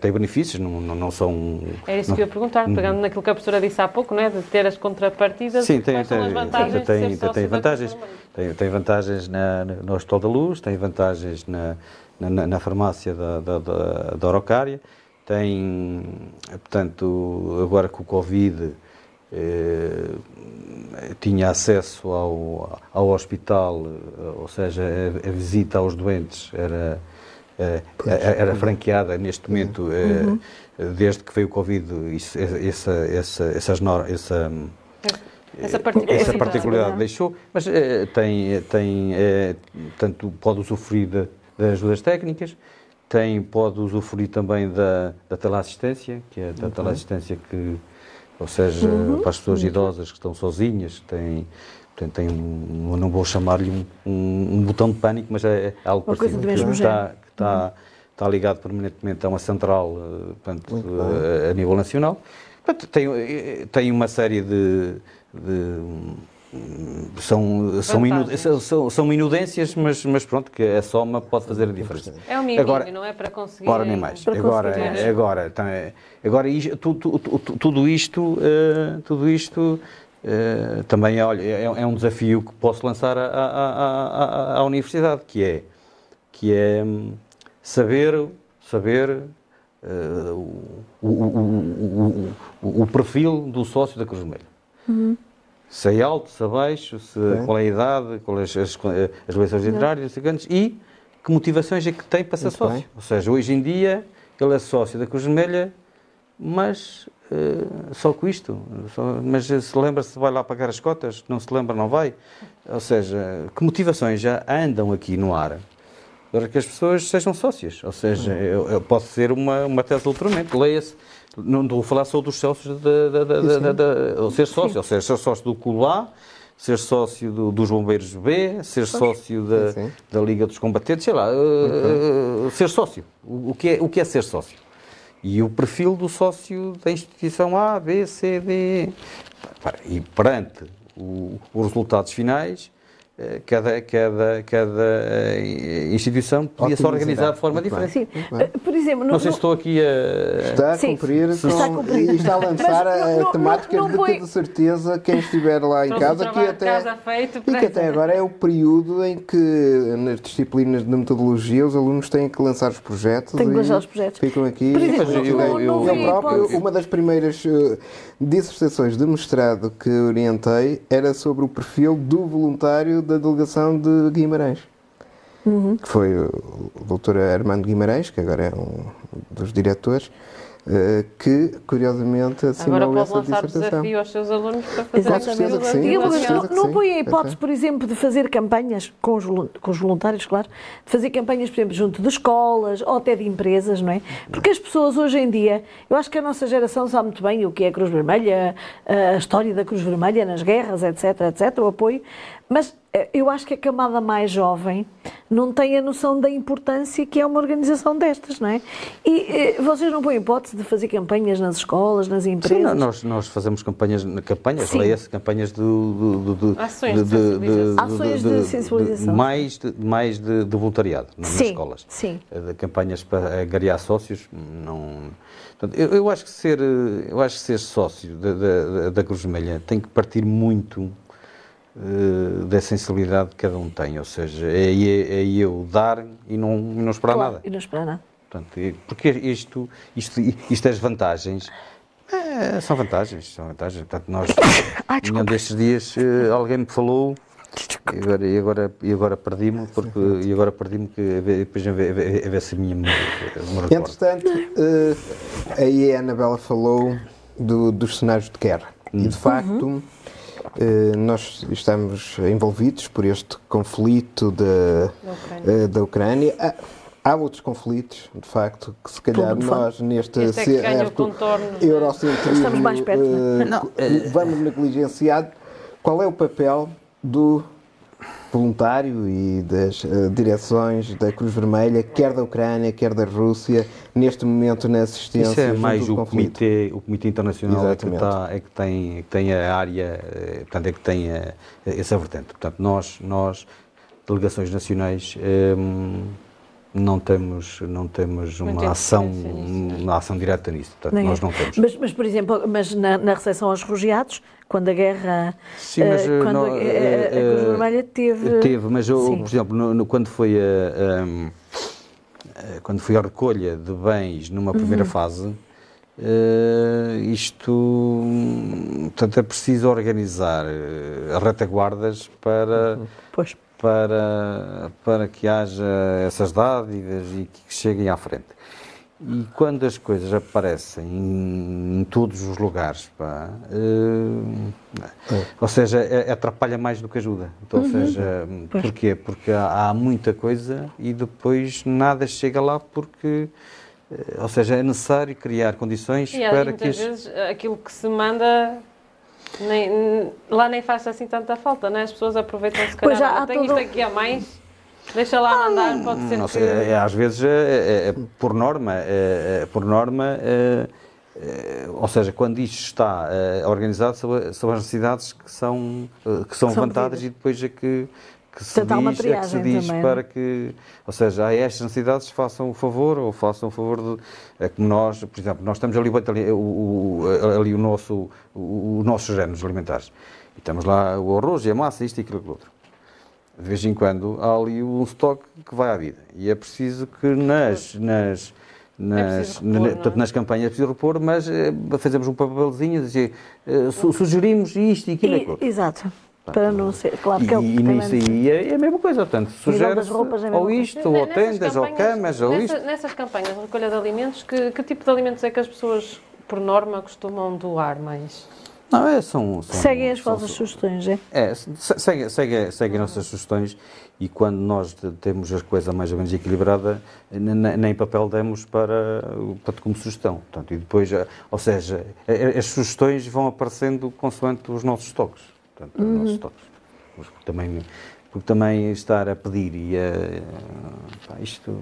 tem, benefícios, não, não, são... Era isso que eu ia perguntar, pegando naquilo que a professora disse há pouco, não é? de ter as contrapartidas, sim, tem, tem, vantagens tem, tem, vantagens, tem, tem vantagens na, no Hospital da Luz, tem vantagens na, na, na farmácia da, da, da, da Orocária, tem, portanto, agora com o Covid eh, tinha acesso ao, ao hospital, ou seja, a, a visita aos doentes era, era, era franqueada neste momento, eh, uhum. desde que veio o Covid, isso, essa, essa, essas normas, essa, essa particularidade, essa particularidade deixou, mas eh, tem, tem eh, tanto pode usufruir de, das ajudas técnicas, tem, pode usufruir também da, da teleassistência, que é da teleassistência que ou seja, uhum. para as pessoas idosas que estão sozinhas, tem, tem, tem um, não vou chamar-lhe um, um, um, botão de pânico, mas é, é algo Uma parecido, que, está, está, uhum. está ligado permanentemente a uma central eh, portanto, a, a, nível nacional. Portanto, tem, eh, tem uma série de, de são, são, inu, são, são, inudências, mas, mas pronto, que a soma pode fazer a diferença. É um agora, não é para conseguir... Ora, nem mais. Agora, agora, então, é, agora isto, tudo, tudo, tudo isto, uh, tudo isto uh, também é, olha, é, é, um desafio que posso lançar à, à, à, à universidade, que é, que é hum, saber, saber uh, o, o, o, o, perfil do sócio da Cruz Vermelha. Uhum se é alto, se é baixo, se, é. qual é a idade, quais as, as, as eleições literárias e que motivações é que tem para ser Muito sócio. Bem. Ou seja, hoje em dia ele é sócio da Cruz Vermelha, mas uh, só com isto. Só, mas se lembra se vai lá pagar as cotas, não se lembra, não vai. Ou seja, que motivações já andam aqui no ar para que as pessoas sejam sócias. Ou seja, uhum. eu, eu posso ser uma, uma tese de ultramento. Leia-se não vou falar só dos sócios, de, de, de, ser sócio, ou seja, ser sócio do Clube A, ser sócio do, dos Bombeiros B, ser sócio da, da Liga dos Combatentes, sei lá, uh, uh, ser sócio. O, o, que é, o que é ser sócio? E o perfil do sócio da instituição A, B, C, D. E perante o, os resultados finais, cada, cada, cada eh, instituição podia-se organizar de forma Muito diferente. Sim. Eh, por exemplo, não, não sei se estou aqui a. Está a cumprir, com, está a cumprir. e está a lançar a temática não, não, de toda certeza quem estiver lá em casa, que até, feito e que até agora é o período em que nas disciplinas de metodologia os alunos têm que lançar os projetos. Têm que lançar os projetos. Ficam aqui. Por exemplo, eu, eu, eu, eu próprio, uma das primeiras dissertações de mestrado que orientei era sobre o perfil do voluntário da delegação de Guimarães. Uhum. Que foi o doutor Armando Guimarães, que agora é um dos diretores, eh, que, curiosamente, assinou Agora pode lançar desafio aos seus alunos para fazer sim, não, não põe a hipótese, por exemplo, de fazer campanhas com os, com os voluntários, claro, de fazer campanhas, por exemplo, junto de escolas ou até de empresas, não é? Porque as pessoas hoje em dia, eu acho que a nossa geração sabe muito bem o que é a Cruz Vermelha, a história da Cruz Vermelha nas guerras, etc, etc, o apoio, mas eh, eu acho que a camada mais jovem não tem a noção da importância que é uma organização destas, não é? E eh, vocês não põem hipótese de fazer campanhas nas escolas, nas empresas? Sim, nós, nós fazemos campanhas, campanhas leia-se, campanhas de, de, de, ações de, de, ações de, sensibilização. Mais de, mais de, voluntariado nas sim, escolas. Sim. Eh, campanhas para agariar sócios, não... Eu, eu, acho que ser, eu acho que ser sócio da, da, da Cruz Vermelha tem que partir muito uh, da sensibilidade que cada um tem, ou seja, é, é, é eu dar e não, e não esperar claro, nada. E não esperar nada. Portanto, porque isto, isto, isto as vantagens, é, são vantagens, são vantagens. Portanto, nós, Ai, um destes dias, uh, alguém me falou e agora, e agora, e agora perdi-me, porque e agora perdi-me que depois a ver, se a minha me Entretanto, uh, aí a Anabela falou do, dos cenários de guerra. Hum. E de facto, uhum. Eh, nós estamos envolvidos por este conflito de, da Ucrânia. da Ucrânia. Há, há outros conflitos, de facto, que se calhar nós neste este é certo eurocentrismo uh, vamos negligenciar. Qual é o papel do voluntário e das uh, direções da Cruz Vermelha, quer da Ucrânia, quer da Rússia, neste momento na assistência Isso é mais o comitê, o comitê Internacional é que, está, é que, tem, que tem a área, eh, portanto, é que tem a, essa vertente. Portanto, nós, nós delegações nacionais, um, não temos, não temos uma ação, uma ação direta nisso. Portanto, Nem nós é. não temos. Mas, mas, por exemplo, mas na, na recepção aos refugiados, quando a guerra. Sim, mas, uh, quando não, a, a, a, Cruz Vermelha teve. Teve, mas eu, por exemplo, no, no, quando foi a, quando foi a recolha de bens numa primeira uhum. fase, uh, isto portanto, é preciso organizar retaguardas para. Pois para, para que haja essas dádivas e que cheguem à frente. E quando as coisas aparecem em, todos os lugares, pá, uh, é. ou seja, é, atrapalha mais do que ajuda. Então, uhum. Ou seja, pois. porquê? Porque há, há, muita coisa e depois nada chega lá porque, uh, ou seja, é necessário criar condições e, para que... Muitas vezes aquilo que se manda nem, lá nem faz assim tanta falta, né? As pessoas aproveitam se calhar. Já, tem todo... isto aqui a mais. Deixa lá mandar, pode ser não sei, que... é, às vezes, é, é, por norma, por norma ou seja, quando isto está organizado, são, são, as necessidades que são, que são, levantadas e depois é que, que se diz, é que se diz também, para que, ou seja, a estas necessidades façam o favor ou façam o favor de, é como nós, por exemplo, nós estamos ali, ali o, ali o nosso, o, os nossos géneros alimentares. E temos lá o arroz e a massa, isto e aquilo e outro. De vez em quando há ali um estoque que vai à vida e é preciso que nas, nas nas, é repor, portanto, nas campanhas é preciso repor, mas eh, fazemos um papelzinho, dizer, eh, sugerimos isto e aquilo. E, exato. Para não ser, claro que é o E nisso aí é, é a mesma coisa, portanto, sugere é ou isto, ou tendas, ou camas, ou isto. Nessas campanhas de recolha de alimentos, que, que tipo de alimentos é que as pessoas, por norma, costumam doar mais? Não, é, são, são Seguem as vossas sugestões, é? É, seguem, seguem as nossas sugestões e quando nós temos as coisas mais ou menos equilibrada, nem papel demos para, para como sugestão. Portanto, e depois, ou seja, as sugestões vão aparecendo consoante os nossos estoques portanto, uhum. nossos toques. Porque também, porque também estar a pedir e a, pá, isto,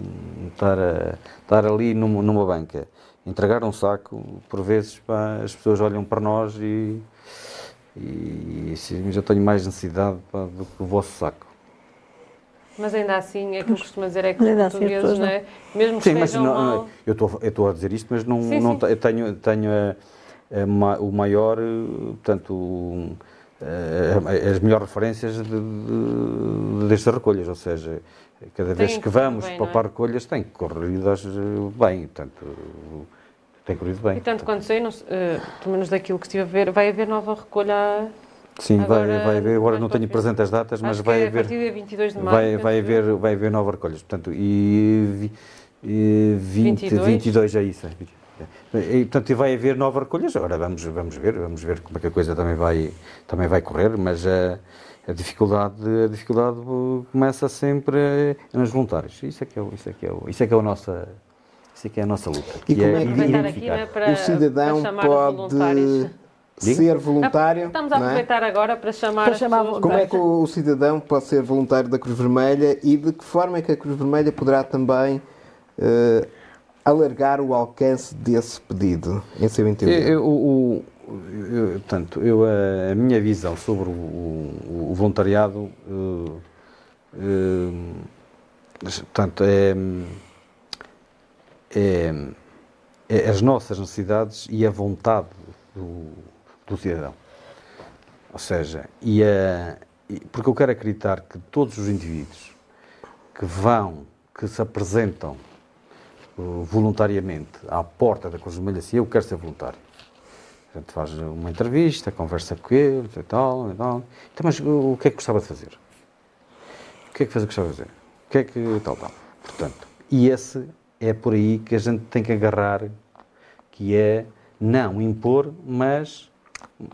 estar, a, estar ali numa, numa banca, entregar um saco, por vezes pá, as pessoas olham para nós e, e, e já tenho mais necessidade pá, do que o vosso saco. Mas ainda assim, é que eu costumo dizer é que os assim portugueses, não é? mesmo que sim, mas não, mal... eu, estou, eu a dizer isto, mas não, sim, não sim. tenho, tenho a, a, o maior, portanto, uh, as melhores referências de, de, destas recolhas, ou seja, cada vez que vamos bem, para é? recolhas tem corrido bem, portanto, tem corrido bem. E tanto quanto sei, não, uh, pelo menos daquilo que estive a ver, vai haver nova recolha Sim, agora, vai, vai haver, agora não tenho presente as datas, mas vai haver. A partir de 22 de maio. Vai, vai, haver, vai haver novas recolhas. Portanto, e, e 20, 22? 22 é isso. É. E, portanto, vai haver novas recolhas. Agora vamos, vamos ver, vamos ver como é que a coisa também vai, também vai correr, mas a, a dificuldade, a dificuldade começa sempre nos voluntários. Isso é que é, isso é, que é, isso é, que é a nossa isso é que é a nossa luta. E como é, é que aqui, né, para, o cidadão pode ser voluntário? Estamos a é? aproveitar é? agora para chamar, para chamar Como é que o, o, cidadão pode ser voluntário da Cruz Vermelha e de que forma é que a Cruz Vermelha poderá também uh, alargar o alcance desse pedido, em seu entender? Eu, o, eu, portanto, eu, a, minha visão sobre o, o, o voluntariado uh, uh, portanto, é, é, é, as nossas necessidades e a vontade do, do cidadão. Ou seja, e a, porque eu quero acreditar que todos os indivíduos que vão, que se apresentam voluntariamente à porta da Cruz Vermelha, se eu quero ser voluntário. A gente faz uma entrevista, conversa com ele e tal, e tal. Então, mas o que é que gostava de fazer? O que é que gostava de fazer? O que é que tal, tal. Portanto, e esse é por aí que a gente tem que agarrar, que é não impor, mas,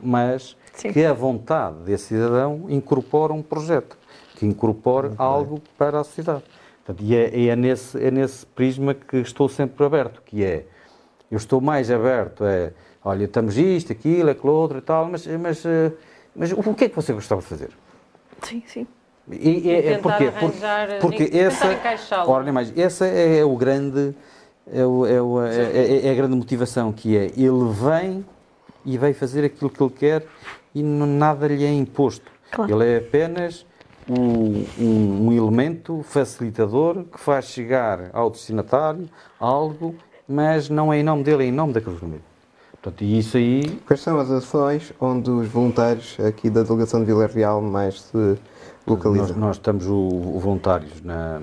mas que a vontade desse cidadão incorpora um projeto, que incorpore algo para a sociedade. Portanto, e é, é, nesse, é nesse prisma que estou sempre aberto, que é, eu estou mais aberto, é, olha, estamos isto, aquilo, aquilo outro e tal, mas, mas, eh, mas o que é que você gostava de fazer? Sim, sim. E, é, é porque, porque, porque essa, ora, mais, essa é o grande, é, o, é, o, é, é, é, a grande motivação que é ele vem e vai fazer aquilo que ele quer e nada lhe é imposto. Claro. Ele é apenas um, um, um, elemento facilitador que faz chegar ao destinatário algo, mas não é em nome dele, é em nome da Cruz Vermelha. Portanto, e isso aí... Quais são as ações onde os voluntários aqui da Delegação de Vila Real mais se localizam? Nós, nós estamos o, o voluntários na,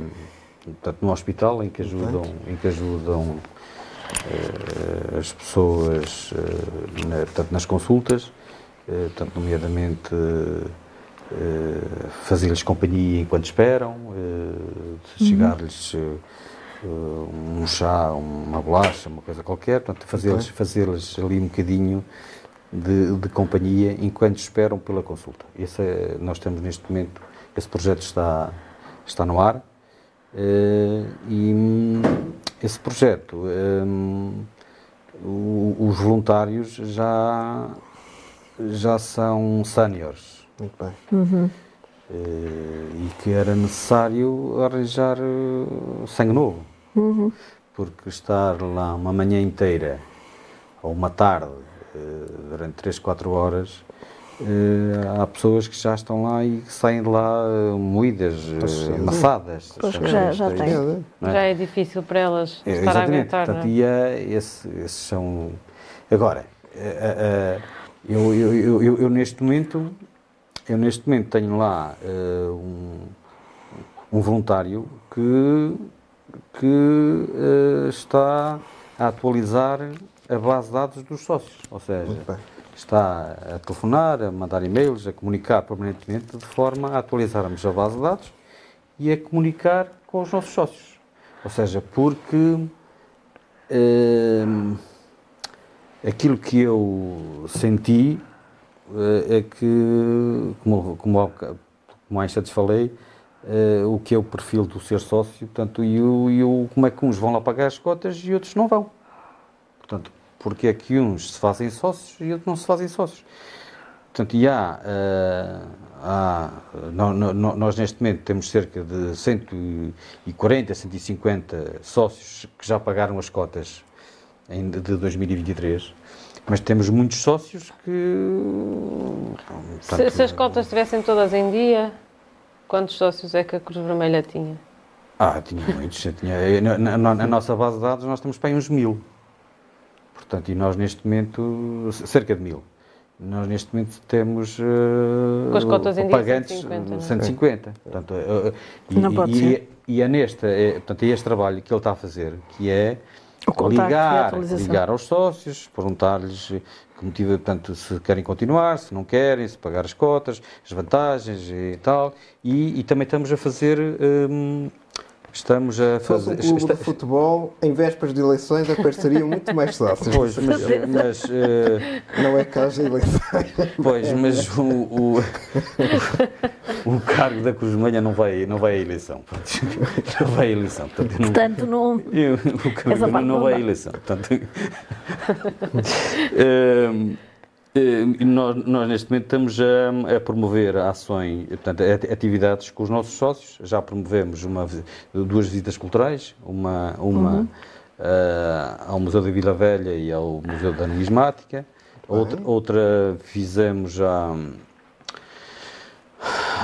portanto, no hospital em que ajudam, em que ajudam uh, as pessoas uh, na, portanto, nas consultas, uh, portanto, nomeadamente fazer-lhes companhia enquanto esperam, uhum. chegar-lhes um chá, uma bolacha, uma coisa qualquer, portanto, fazê-los fazer ali um bocadinho de, de, companhia enquanto esperam pela consulta. Esse é, nós temos neste momento, esse projeto está, está no ar uh, e esse projeto, um, os voluntários já, já são séniores. Muito bem. Uhum. Uh, e que era necessário arranjar sangue novo. Uhum. Porque estar lá uma manhã inteira ou uma tarde, uh, durante 3, 4 horas, há pessoas que já estão lá e que saem de lá moídas, amassadas. Pois já, já tem. É? Já é difícil para elas é, estar a aguentar. Portanto, e esse, esses são. Agora, eu, eu, eu, eu, neste momento eu neste momento tenho lá uh, um, um, voluntário que, que uh, está a atualizar a base de dados dos sócios, ou seja, está a telefonar, a mandar e-mails, a comunicar permanentemente de forma a atualizarmos a base de dados e a comunicar com os nossos sócios. Ou seja, porque uh, aquilo que eu senti é que, como, como, como há falei, uh, o que é o perfil do ser sócio, portanto, e, o, e o, como é que uns vão lá pagar as cotas e outros não vão. Portanto, porque é que uns se fazem sócios e outros não se fazem sócios. Portanto, e há, uh, há no, no, nós neste momento temos cerca de 140, 150 sócios que já pagaram as cotas em, de 2023 mas temos muitos sócios que. se, se, as cotas estivessem todas em dia, quantos sócios é que a Cruz Vermelha tinha? Ah, tinha muitos. tinha, na, na, na, nossa base de dados nós temos para aí uns mil. Portanto, e nós neste momento, cerca de mil. Nós neste momento temos uh, Com as cotas em pagantes 150. 150. É? Portanto, uh, e, não pode e, ser. E, e é, neste, é, portanto, é este trabalho que ele está a fazer, que é ligar, ligar aos sócios, perguntar-lhes que motivo, portanto, se querem continuar, se não querem, se pagar as cotas, as vantagens e tal. E, e também estamos a fazer hum, Estamos a fazer. Se fosse um clube de futebol, em vésperas de eleições, apareceriam muito mais sócios. Pois, mas. mas uh... Não é caso de eleições. Pois, mas o, o, o, cargo da Cruz Manha não vai, não vai à eleição. Não vai à eleição. Portanto, não, portanto, não, eu, o cargo não, não vai à eleição. Portanto, uh, Eh, nós, nós, neste momento estamos a, a, promover ações, portanto, atividades com os nossos sócios. Já promovemos uma, duas visitas culturais, uma, uma uhum. uh, ao Museu da Vila Velha e ao Museu da Numismática. Outra, outra fizemos já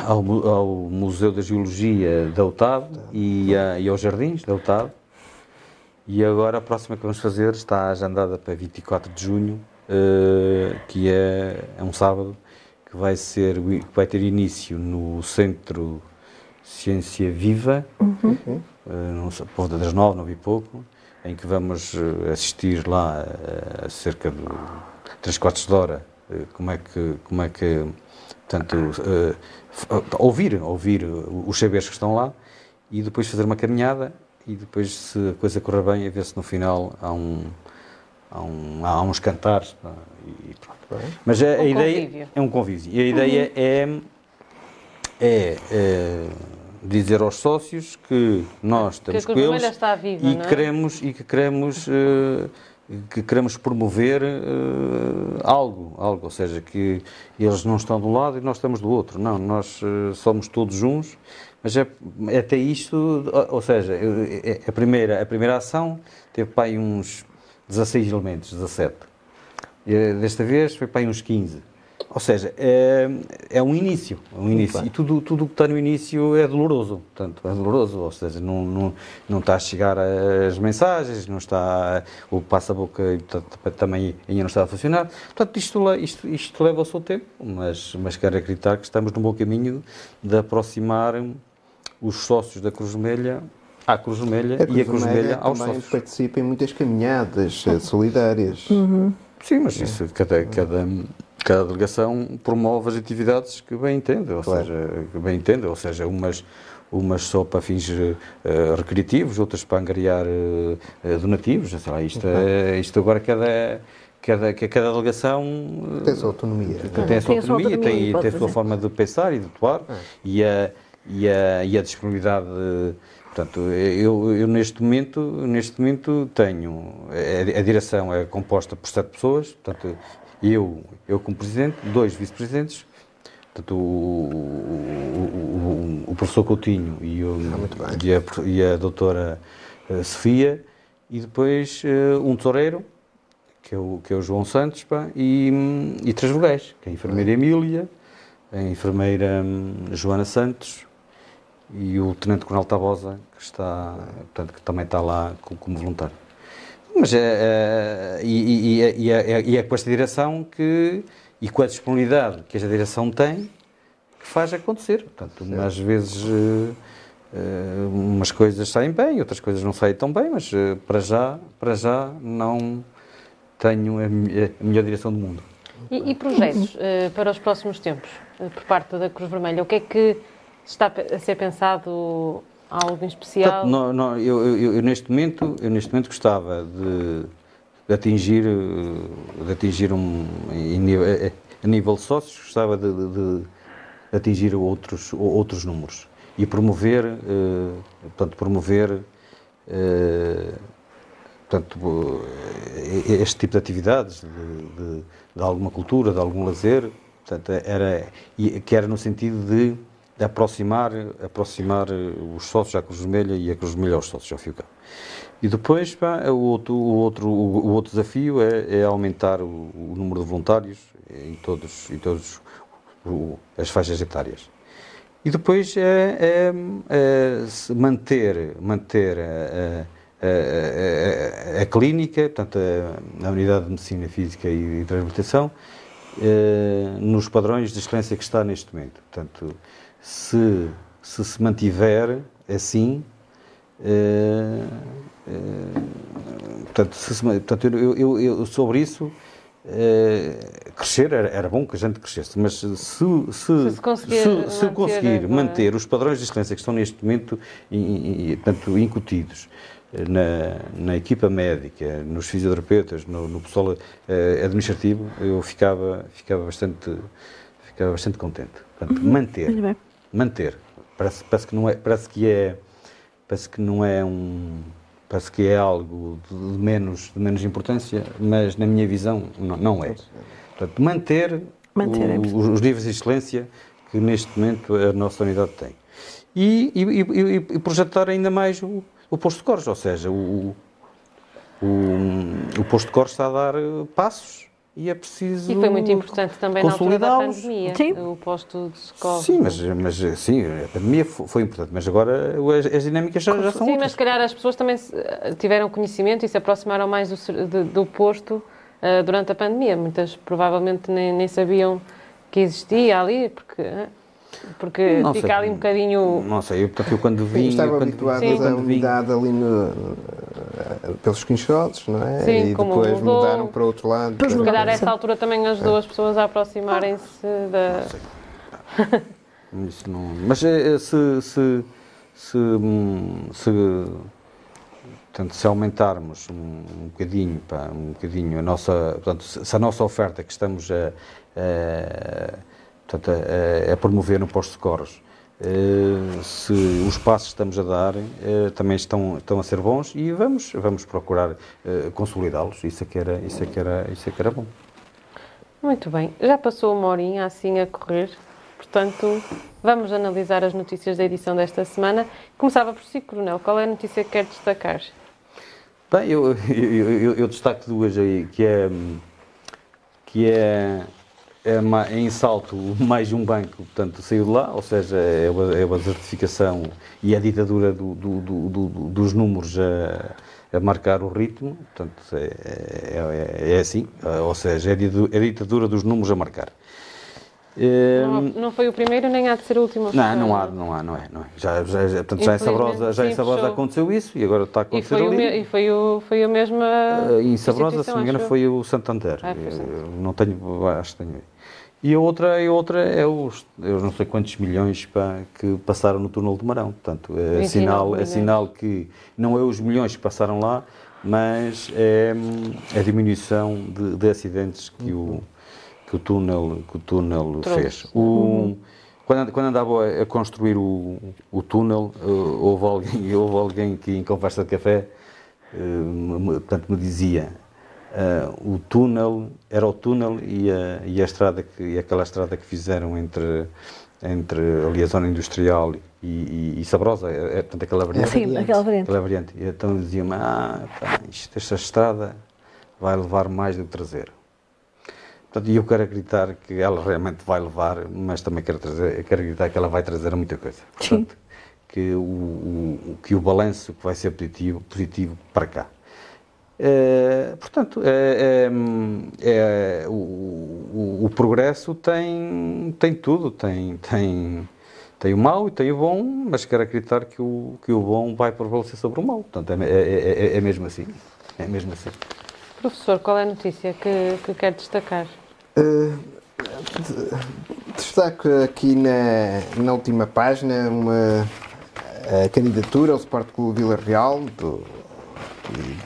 ao, ao, Museu da Geologia da UTAD e, a, e aos Jardins da UTAD. E agora a próxima que vamos fazer está agendada para 24 de junho que é, é um sábado, que vai, ser, que vai ter início no Centro Ciência Viva, uhum. uh, no Povo das Nove, nove e pouco, em que vamos eh, assistir lá a cerca de três quartos de hora como é que, como é que portanto, uh, ouvir, ouvir os saberes que estão lá e depois fazer uma caminhada e depois, se a coisa correr bem, a ver se no final há um, há, um, há uns cantares e pronto. Mas a, a ideia convívio. é um convívio. E a ideia uhum. é, é, é, dizer aos sócios que nós estamos que com eles viva, e, é? queremos, e que queremos uh, que queremos promover uh, algo, algo, ou seja, que eles não estão de um lado e nós estamos do outro. Não, nós uh, somos todos uns, mas é, é até isto, ou seja, é, a primeira, a primeira ação teve para aí uns 16 elementos, 17. E, desta vez foi para aí uns 15. Ou seja, é, é um início, é um início. E tudo tudo que está no início é doloroso, portanto, é doloroso, ou seja, não, não, não está a chegar as mensagens, não está, o passa-boca também ainda não está a funcionar. Portanto, isto, isto, isto leva o seu tempo, mas, mas quero acreditar que estamos no bom caminho de aproximar os sócios da Cruz Vermelha à Cruz Vermelha a Cruz e a Cruz Vermelha aos também sócios. participa em muitas caminhadas eh, solidárias. Uhum. Sim, mas isso, cada, cada, cada delegação promove as atividades que bem entende, ou claro. seja, que bem entende, ou seja, umas umas só para fins uh, recreativos, outras para angariar uh, donativos, sei lá, isto, é, isto agora cada cada, cada delegação tem a sua autonomia. Tem, tem a sua autonomia, tem, tem, tem a sua forma de pensar e de atuar é. e, a, e, a, e a disponibilidade. Portanto, eu, eu, neste momento neste momento tenho a, a direção é composta por sete pessoas, portanto eu, eu como presidente, dois vice-presidentes, portanto, o, o, o, o, professor Coutinho e, o, ah, e, a, e a doutora uh, Sofia, e depois uh, um tesoureiro, que é o, que é o João Santos, pá, e, e três vogais, que é a enfermeira Emília, a enfermeira um, Joana Santos e o Tenente Coronel Tabosa, que, está, portanto, que também está lá como, voluntário. Mas é, e, e, e, é, e, é, com esta direção que, e com a disponibilidade que esta direção tem que faz acontecer. Portanto, certo. às vezes uh, umas coisas saem bem, outras coisas não saem tão bem, mas uh, para já, para já não tenho a, a melhor direção do mundo. E, projetos uh, para os próximos tempos, por parte da Cruz Vermelha? O que é que está a ser pensado algo em especial? não, não, eu, eu, eu, neste momento, eu neste momento gostava de, de atingir, de atingir um, a nível de sócios, gostava de, de, de atingir outros, outros números e promover, eh, portanto, promover eh, portanto, este tipo de atividades, de, de, de, alguma cultura, de algum lazer, portanto, era, que era no sentido de de aproximar, aproximar eh, os sócios à Cruz Vermelha e a Cruz Vermelha aos sócios ao FIUCAP. E depois, pá, o, outro, o, outro, o outro desafio é, é aumentar o, o, número de voluntários em todos, em todos as faixas etárias. E depois é, é, é manter, manter a, a, a, a, clínica, portanto, a, unidade de medicina física e, e reabilitação, eh, nos padrões de excelência que está neste momento. Portanto, se se, se mantiver assim, é, é, portanto, se, portanto eu, eu, eu, sobre isso, é, crescer era, era, bom que a gente crescesse, mas se, se, se, se conseguir, se, se conseguir manter os padrões de excelência que estão neste momento in, in, portanto, incutidos na, na, equipa médica, nos fisioterapeutas, no, no pessoal eh, administrativo, eu ficava, ficava, bastante, ficava bastante contente. Portanto, uhum. manter manter. Parece, parece, que não é, parece que é, parece que não é um, parece que é algo de menos, de menos importância, mas na minha visão não, não é. Portanto, manter, manter o, é os, os níveis de excelência que neste momento a nossa unidade tem. E, e, e, e projetar ainda mais o, o posto de cores, ou seja, o, o, o posto de cores está a dar passos e é preciso. E foi muito importante também na altura da pandemia, sim. o posto de socorro. Sim, mas, mas sim, a pandemia foi importante, mas agora as, as dinâmicas já, já são Sim, outras. mas se calhar as pessoas também tiveram conhecimento e se aproximaram mais do, do, do posto uh, durante a pandemia. Muitas provavelmente nem, nem sabiam que existia ali, porque. Uh, porque não fica sei, ali um bocadinho. Não sei, eu, portanto, eu quando vi. Eu estava habituado a unidade ali no, pelos screenshots, não é? Sim, e depois mudou, mudaram para outro lado. Pois, se calhar, essa altura também ajudou as pessoas a aproximarem-se da. Não sei. Isso não... Mas eh, se, se, se, se, portanto, se aumentarmos um, um bocadinho, pá, um bocadinho a nossa, portanto, se a nossa oferta que estamos a, a portanto, a, a, promover no posto de socorros. Uh, se os passos que estamos a dar uh, também estão, estão a ser bons e vamos, vamos procurar uh, consolidá-los. Isso, é que era, isso, é que era, isso é que era bom. Muito bem. Já passou uma horinha assim a correr, portanto, vamos analisar as notícias da edição desta semana. Começava por si, Coronel. Qual é a notícia que quer destacar? Bem, eu, eu, eu, eu destaco duas aí, que é, que é, é, é, em salto mais um banco, portanto, saiu de lá, ou seja, é uma, é uma desertificação e a ditadura do, do, do, dos números a, a, marcar o ritmo, portanto, é, é, é assim, ou seja, é a ditadura dos números a marcar. Não, não, foi o primeiro nem há de ser o último. Não, não há, não há, não é. Não é. Já, já, portanto, já em Sabrosa, já em Sabrosa aconteceu isso e agora está a acontecer e foi ali. O, e foi, o, foi a mesma. Uh, em Sabrosa, se não me engano, foi o Santander. Ah, não tenho, acho que tenho. E a outra, a outra é os, eu não sei quantos milhões pá, que passaram no túnel de Marão. Portanto, é sinal, é sinal que não é os milhões que passaram lá, mas é a diminuição de, de acidentes que o que o túnel, que o túnel fez. O, uhum. quando, quando andava a, construir o, o túnel, uh, houve, alguém, houve alguém que em conversa de café uh, me, portanto, me dizia uh, o túnel, era o túnel e a, e a estrada, que, e aquela estrada que fizeram entre, entre ali a zona industrial e, e, e Sabrosa, é, é, portanto, aquela variante. Sim, aquela variante. Aquela variante. E então dizia-me, ah, pá, isto, esta estrada vai levar mais do que trazer. Portanto, eu quero acreditar que ela realmente vai levar, mas também quero, trazer, quero acreditar que ela vai trazer muita coisa. Portanto, Sim. que o, o, que o balanço vai ser positivo, positivo para cá. É, portanto, é, é, é o, o, o, progresso tem, tem tudo, tem, tem, tem o mau e tem o bom, mas quero acreditar que o, que o bom vai prevalecer sobre o mau. Portanto, é, é, é, é mesmo assim. É mesmo assim. Professor, qual é a notícia que, que quer destacar? Uh, destaco aqui na, na última página uma candidatura ao Sport Clube Vila Real do,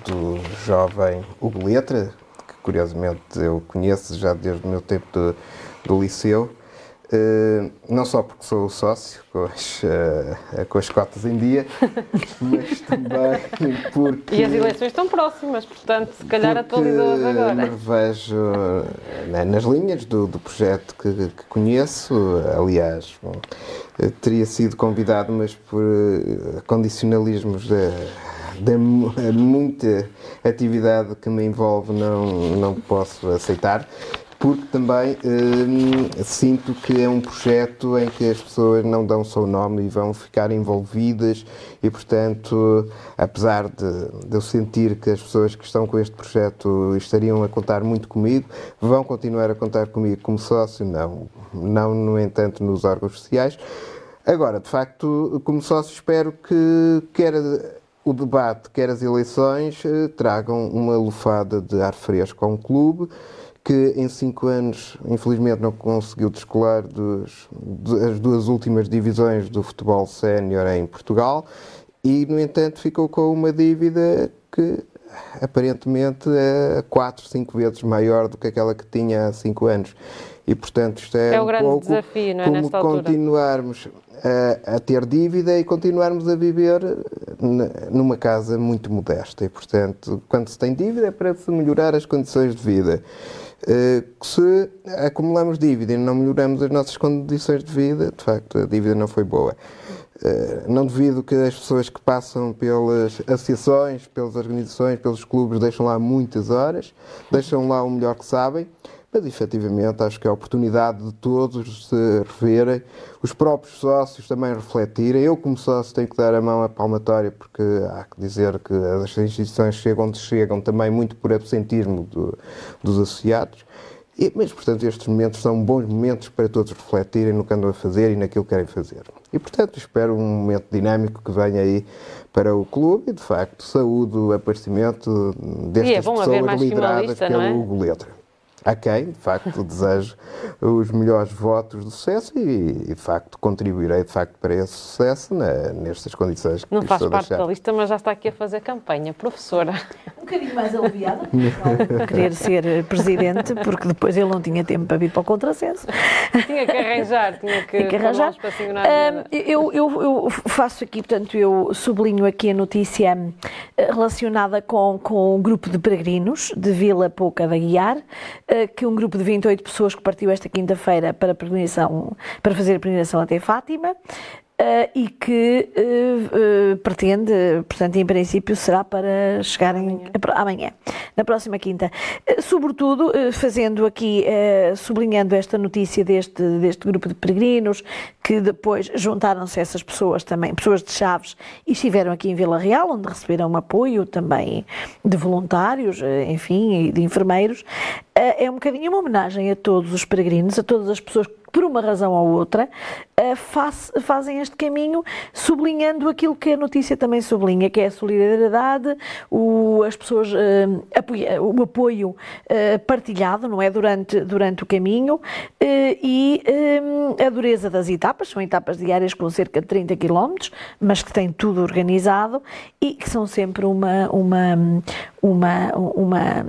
do jovem Hugo Letra, que curiosamente eu conheço já desde o meu tempo do, do liceu. Uh, não só porque sou sócio com as, uh, com as cotas em dia, mas também porque. E as eleições estão próximas, portanto, se calhar atualizou-as agora. Me vejo né, nas linhas do, do projeto que, que, conheço. Aliás, bom, teria sido convidado, mas por condicionalismos de muita atividade que me envolve, não, não posso aceitar porque também hum, sinto que é um projeto em que as pessoas não dão só o nome e vão ficar envolvidas e, portanto, apesar de, de, eu sentir que as pessoas que estão com este projeto estariam a contar muito comigo, vão continuar a contar comigo como sócio, não, não no entanto, nos órgãos sociais. Agora, de facto, como sócio, espero que quer o debate, quer as eleições, eh, tragam uma lufada de ar fresco a um clube que em cinco anos, infelizmente, não conseguiu descolar dos, das duas últimas divisões do futebol sénior em Portugal e, no entanto, ficou com uma dívida que aparentemente é quatro, cinco vezes maior do que aquela que tinha há cinco anos. E, portanto, isto é, é um grande pouco desafio, não é, como continuarmos a, a, ter dívida e continuarmos a viver numa casa muito modesta. E, portanto, quando se tem dívida é para se melhorar as condições de vida. Eh, se acumulamos dívida e não melhoramos as nossas condições de vida, de facto, a dívida não foi boa. Eh, não duvido que as pessoas que passam pelas associações, pelas organizações, pelos clubes, deixam lá muitas horas, deixam lá o melhor que sabem, mas efetivamente acho que é a oportunidade de todos se reverem, os próprios sócios também refletirem. Eu, como sócio, tenho que dar a mão à palmatória, porque há que dizer que as instituições chegam onde chegam também muito por absentismo do, dos associados. E, mas, portanto, estes momentos são bons momentos para todos refletirem no que andam a fazer e naquilo que querem fazer. E, portanto, espero um momento dinâmico que venha aí para o clube e, de facto, saúde o aparecimento destas e é bom pessoas lideradas pelo é? Hugo Letra a quem, de facto, desejo os melhores votos de sucesso e, de facto, contribuirei, de facto, para esse sucesso na, nestas condições que Não faz parte da lista, mas já está aqui a fazer campanha. Professora. Um bocadinho mais aliviada, querer ser presidente, porque depois ele não tinha tempo para vir para o contrassenso. Tinha que arranjar, tinha que, tinha que arranjar. Para uh, eu, eu, eu, faço aqui, portanto, eu sublinho aqui a notícia relacionada com, com o grupo de peregrinos de Vila Pouca da Guiar, que um grupo de 28 pessoas que partiu esta quinta-feira para, para fazer a peregrinação até Fátima, Uh, e que uh, uh, pretende, portanto, em princípio, será para chegarem amanhã, amanhã na próxima quinta. sobretudo, fazendo aqui, sublinhando esta notícia deste, deste grupo de peregrinos, que depois juntaram-se essas pessoas também, pessoas de Chaves, e estiveram aqui em Vila Real, onde receberam um apoio também de voluntários, enfim, e de enfermeiros. É um bocadinho uma homenagem a todos os peregrinos, a todas as pessoas que por uma razão ou outra, eh, faz, fazem este caminho, sublinhando aquilo que a notícia também sublinha, que é a solidariedade, o, as pessoas, apoia, o apoio uh, partilhado, não é? Durante, durante o caminho e a dureza das etapas, são etapas diárias com cerca de 30 km, mas que têm tudo organizado e que são sempre uma, uma, uma, uma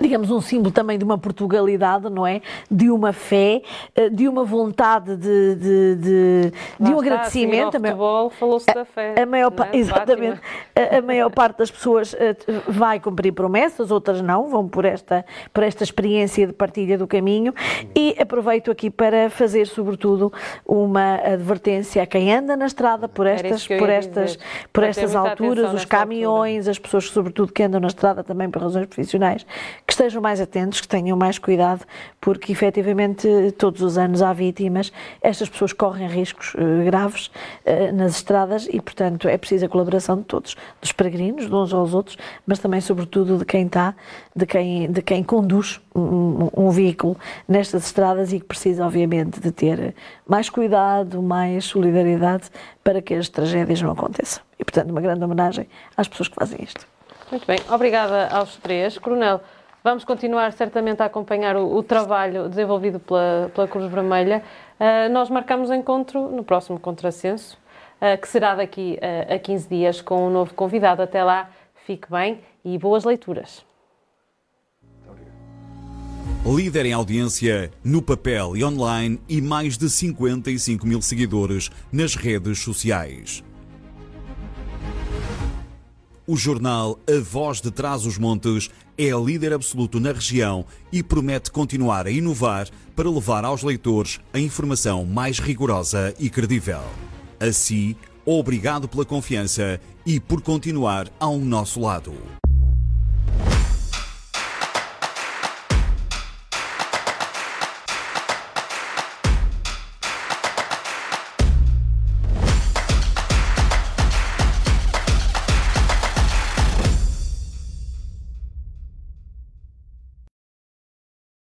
digamos, um símbolo também de uma Portugalidade, não é? De uma fé, eh, de uma vontade de, de, de, de um agradecimento. A futebol falou-se da fé. A maior, é? Exatamente. A, a, maior parte das pessoas eh, vai cumprir promessas, outras não, vão por esta, por esta experiência de partilha do caminho. E aproveito aqui para fazer, sobretudo, uma advertência a quem anda na estrada por estas, por estas, por estas alturas, os caminhões, altura. as pessoas, sobretudo, que andam na estrada também por razões profissionais que estejam mais atentos, que tenham mais cuidado, porque efetivamente todos os anos há vítimas, estas pessoas correm riscos uh, graves uh, nas estradas e, portanto, é preciso a colaboração de todos, dos peregrinos, de uns aos outros, mas também, sobretudo, de quem está, de quem, de quem conduz um, um veículo nestas estradas e que precisa, obviamente, de ter mais cuidado, mais solidariedade para que as tragédias não aconteçam. E, portanto, uma grande homenagem às pessoas que fazem isto. Muito bem, obrigada aos três. Coronel, Vamos continuar certamente a acompanhar o, o trabalho desenvolvido pela, pela Cruz Vermelha. Uh, nós marcamos encontro no próximo Contrassenso, uh, que será daqui uh, a 15 dias com um novo convidado. Até lá, fique bem e boas leituras. Líder em audiência no papel e online e mais de 55 mil seguidores nas redes sociais. O jornal A Voz de Trás os Montes é líder absoluto na região e promete continuar a inovar para levar aos leitores a informação mais rigorosa e credível. Assim, obrigado pela confiança e por continuar ao nosso lado.